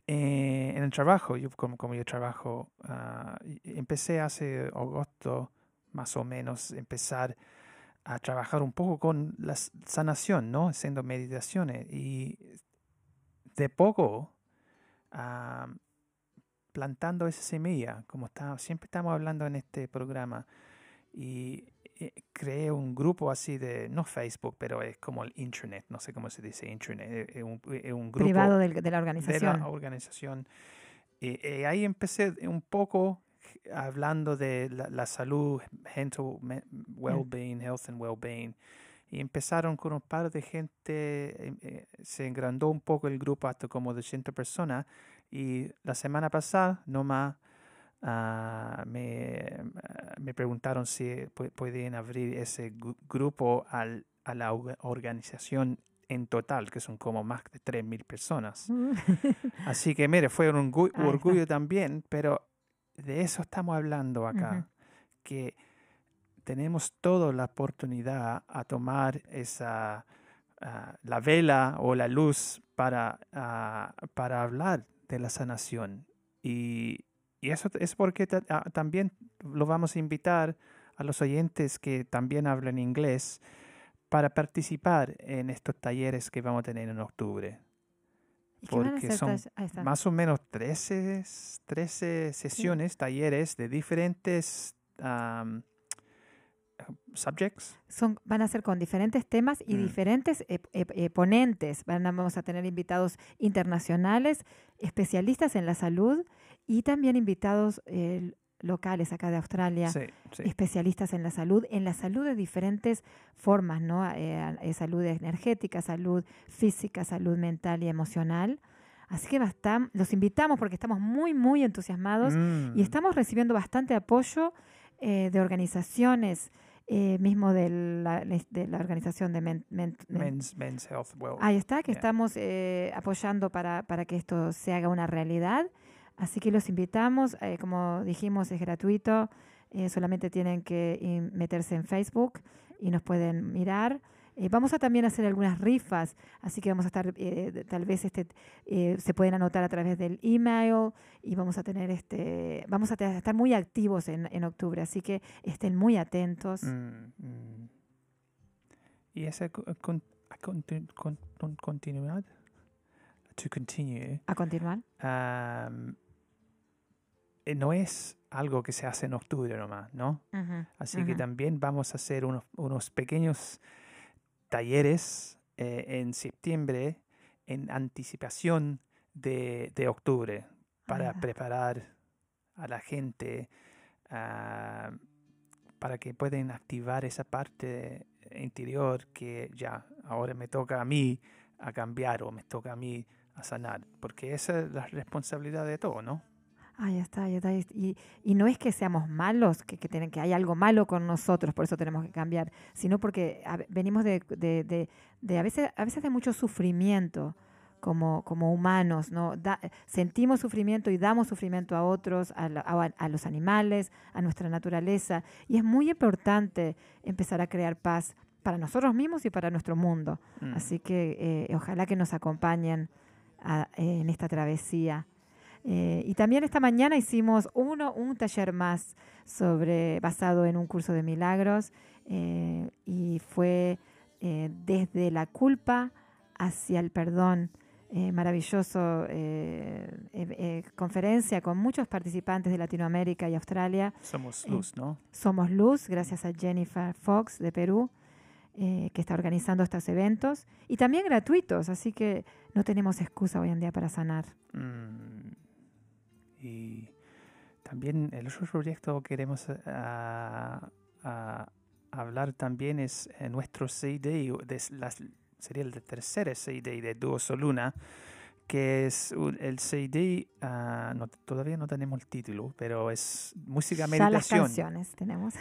Speaker 3: eh, en el trabajo, yo como, como yo trabajo, ah, empecé hace agosto más o menos empezar a trabajar un poco con la sanación, ¿no? Haciendo meditaciones y de poco ah, plantando esa semilla, como está, siempre estamos hablando en este programa. Y creé un grupo así de, no Facebook, pero es como el Internet, no sé cómo se dice Internet, es- es un, es un grupo
Speaker 1: Privado del- de la
Speaker 3: de
Speaker 1: organización.
Speaker 3: la organización. Y, y ahí empecé un poco hablando de la, la salud, mental me- well-being, health and well-being. Y empezaron con un par de gente, em, eh, se engrandó un poco el grupo hasta como 200 personas. Y la semana pasada, nomás, ah, me, ah, me preguntaron si pu- podían abrir ese gru- grupo al, a la orga- organización en total, que son como más de 3.000 personas. [laughs] Así que, mire, fue un orgullo también, pero de eso estamos hablando acá, que tenemos toda la oportunidad a tomar esa, ah, la vela o la luz para, para hablar de la sanación. Y, y eso es porque ah, también lo vamos a invitar a los oyentes que también hablan inglés para participar en estos talleres que vamos a tener en octubre.
Speaker 1: ¿Y qué van a
Speaker 3: porque son. Más o menos 13, 13 sesiones, talleres de diferentes um, subjects.
Speaker 1: Son, van a ser con diferentes temas y
Speaker 3: Mm.
Speaker 1: diferentes eh, eh, ponentes. Van vamos a tener invitados internacionales, especialistas en la salud y también invitados eh, locales acá de Australia.
Speaker 3: Sí, sí.
Speaker 1: especialistas en la salud, en la salud de diferentes formas, ¿no? Eh, eh, salud energética, salud física, salud mental y emocional. Así que los invitamos porque estamos muy, muy entusiasmados
Speaker 3: Mm.
Speaker 1: y estamos recibiendo bastante apoyo eh, de organizaciones, eh, mismo de la, de la organización de Men- Men- Men-
Speaker 3: Men's, men's Health Well.
Speaker 1: Ahí está, que
Speaker 3: Yeah.
Speaker 1: estamos eh, apoyando para, para que esto se haga una realidad. Así que los invitamos, eh, como dijimos, es gratuito, eh, solamente tienen que meterse en Facebook y nos pueden mirar. Eh, vamos a también hacer algunas rifas, así que vamos a estar, eh, tal vez este, eh, se pueden anotar a través del email y vamos a tener este, vamos a estar muy activos en, en octubre, así que estén muy atentos.
Speaker 3: Mm, mm. Y esa co- con, con- con- continuidad, to continue,
Speaker 1: A continuar.
Speaker 3: um, no es algo que se hace en octubre nomás, ¿no? Así que también vamos a hacer unos, unos pequeños talleres eh, en septiembre en anticipación de, de octubre para
Speaker 1: Ah.
Speaker 3: preparar a la gente ah, para que puedan activar esa parte interior que ya ahora me toca a mí a cambiar o me toca a mí a sanar, porque esa es la responsabilidad de todo, ¿no?
Speaker 1: Ahí está, ahí está. Y, y no es que seamos malos, que, que, tienen, que hay algo malo con nosotros, por eso tenemos que cambiar, sino porque a- venimos de, de, de, de a, veces, a veces de mucho sufrimiento como, como humanos, ¿no? Da- sentimos sufrimiento y damos sufrimiento a otros, a, la- a- a los animales, a nuestra naturaleza. Y es muy importante empezar a crear paz para nosotros mismos y para nuestro mundo.
Speaker 3: Mm.
Speaker 1: Así que eh, ojalá que nos acompañen a- en esta travesía. Eh, y también esta mañana hicimos uno, un taller más sobre basado en un curso de milagros eh, y fue eh, desde la culpa hacia el perdón. Maravilloso conferencia con muchos participantes de Latinoamérica y Australia.
Speaker 3: Somos luz, ¿no?
Speaker 1: Somos Luz, gracias a Jennifer Fox de Perú, eh, que está organizando estos eventos y también gratuitos, así que no tenemos excusa hoy en día para sanar.
Speaker 3: Mm. Y también el otro proyecto que queremos eh, a- a hablar también es eh, nuestro CD, de las- sería el tercer CD de Duo Soluna, que es el CD, ah, no- todavía no tenemos el título, pero es música
Speaker 1: Ya las
Speaker 3: meditación.
Speaker 1: canciones tenemos.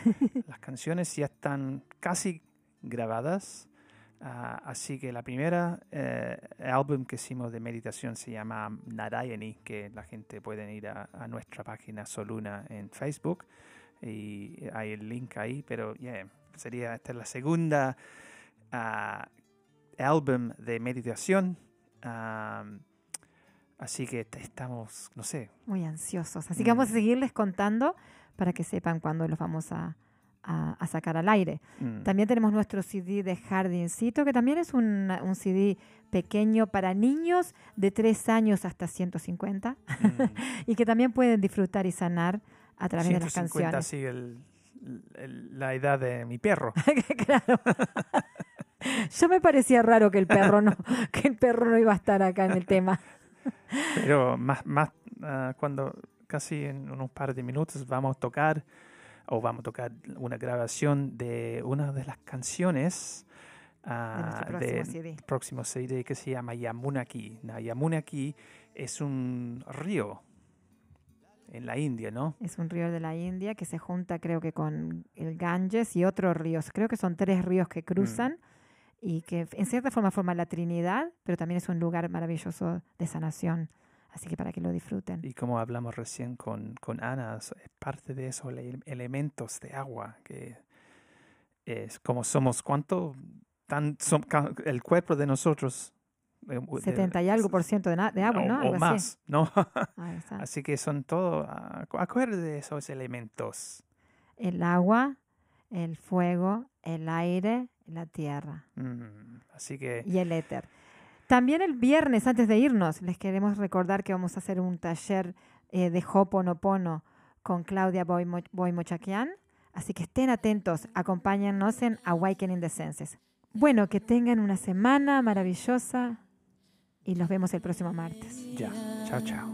Speaker 3: Las canciones ya están casi grabadas. Ah, así que la primera eh, álbum que hicimos de meditación se llama Narayani, que la gente puede ir a, a nuestra página Soluna en Facebook y hay el link ahí, pero yeah, sería esta es la segunda ah, álbum de meditación. así que estamos, no sé,
Speaker 1: Muy ansiosos. Así que vamos a
Speaker 3: Mm.
Speaker 1: seguirles contando para que sepan cuándo los vamos a, a- a sacar al aire.
Speaker 3: mm,
Speaker 1: También tenemos nuestro CD de Jardincito, que también es un, un CD pequeño para niños de 3 años hasta 150
Speaker 3: mm. [laughs]
Speaker 1: y que también pueden disfrutar y sanar a través de las
Speaker 3: 150
Speaker 1: canciones.
Speaker 3: sigue el- el- la edad de mi perro. [laughs]
Speaker 1: claro. [laughs] Yo me parecía raro que el perro no, que el perro no iba a estar acá en el tema.
Speaker 3: Pero más, más ah, cuando casi en unos par de minutos vamos a tocar o vamos a tocar una grabación de una de las canciones
Speaker 1: De
Speaker 3: ah, del
Speaker 1: CD.
Speaker 3: próximo CD que se llama Yamunaki. Na- Yamunaki es un río en la India, ¿no?
Speaker 1: Es un río de la India que se junta creo que con el Ganges y otros ríos. Creo que son tres ríos que cruzan y que en cierta forma forman la Trinidad, pero también es un lugar maravilloso de sanación. Así que para que lo disfruten.
Speaker 3: Y como hablamos recién con, con Ana, parte de esos ele- elementos de agua que es como somos, ¿cuánto? Tan, som- el cuerpo de nosotros. eh, de-
Speaker 1: 70 y algo por ciento de, de agua,
Speaker 3: o,
Speaker 1: ¿no?
Speaker 3: o
Speaker 1: así.
Speaker 3: más, ¿no? [laughs]
Speaker 1: Ahí está.
Speaker 3: así que son todo, ah, acu- acuérdate de esos elementos.
Speaker 1: El agua, el fuego, el aire, la tierra
Speaker 3: Mm, así que
Speaker 1: y el éter. También el viernes, antes de irnos, les queremos recordar que vamos a hacer un taller eh, de Hoponopono con Claudia Boimo- Boimochakian. Así que estén atentos, acompáñennos en Awakening the Senses. Bueno, que tengan una semana maravillosa y nos vemos el próximo martes.
Speaker 2: Ya. Chao, chao.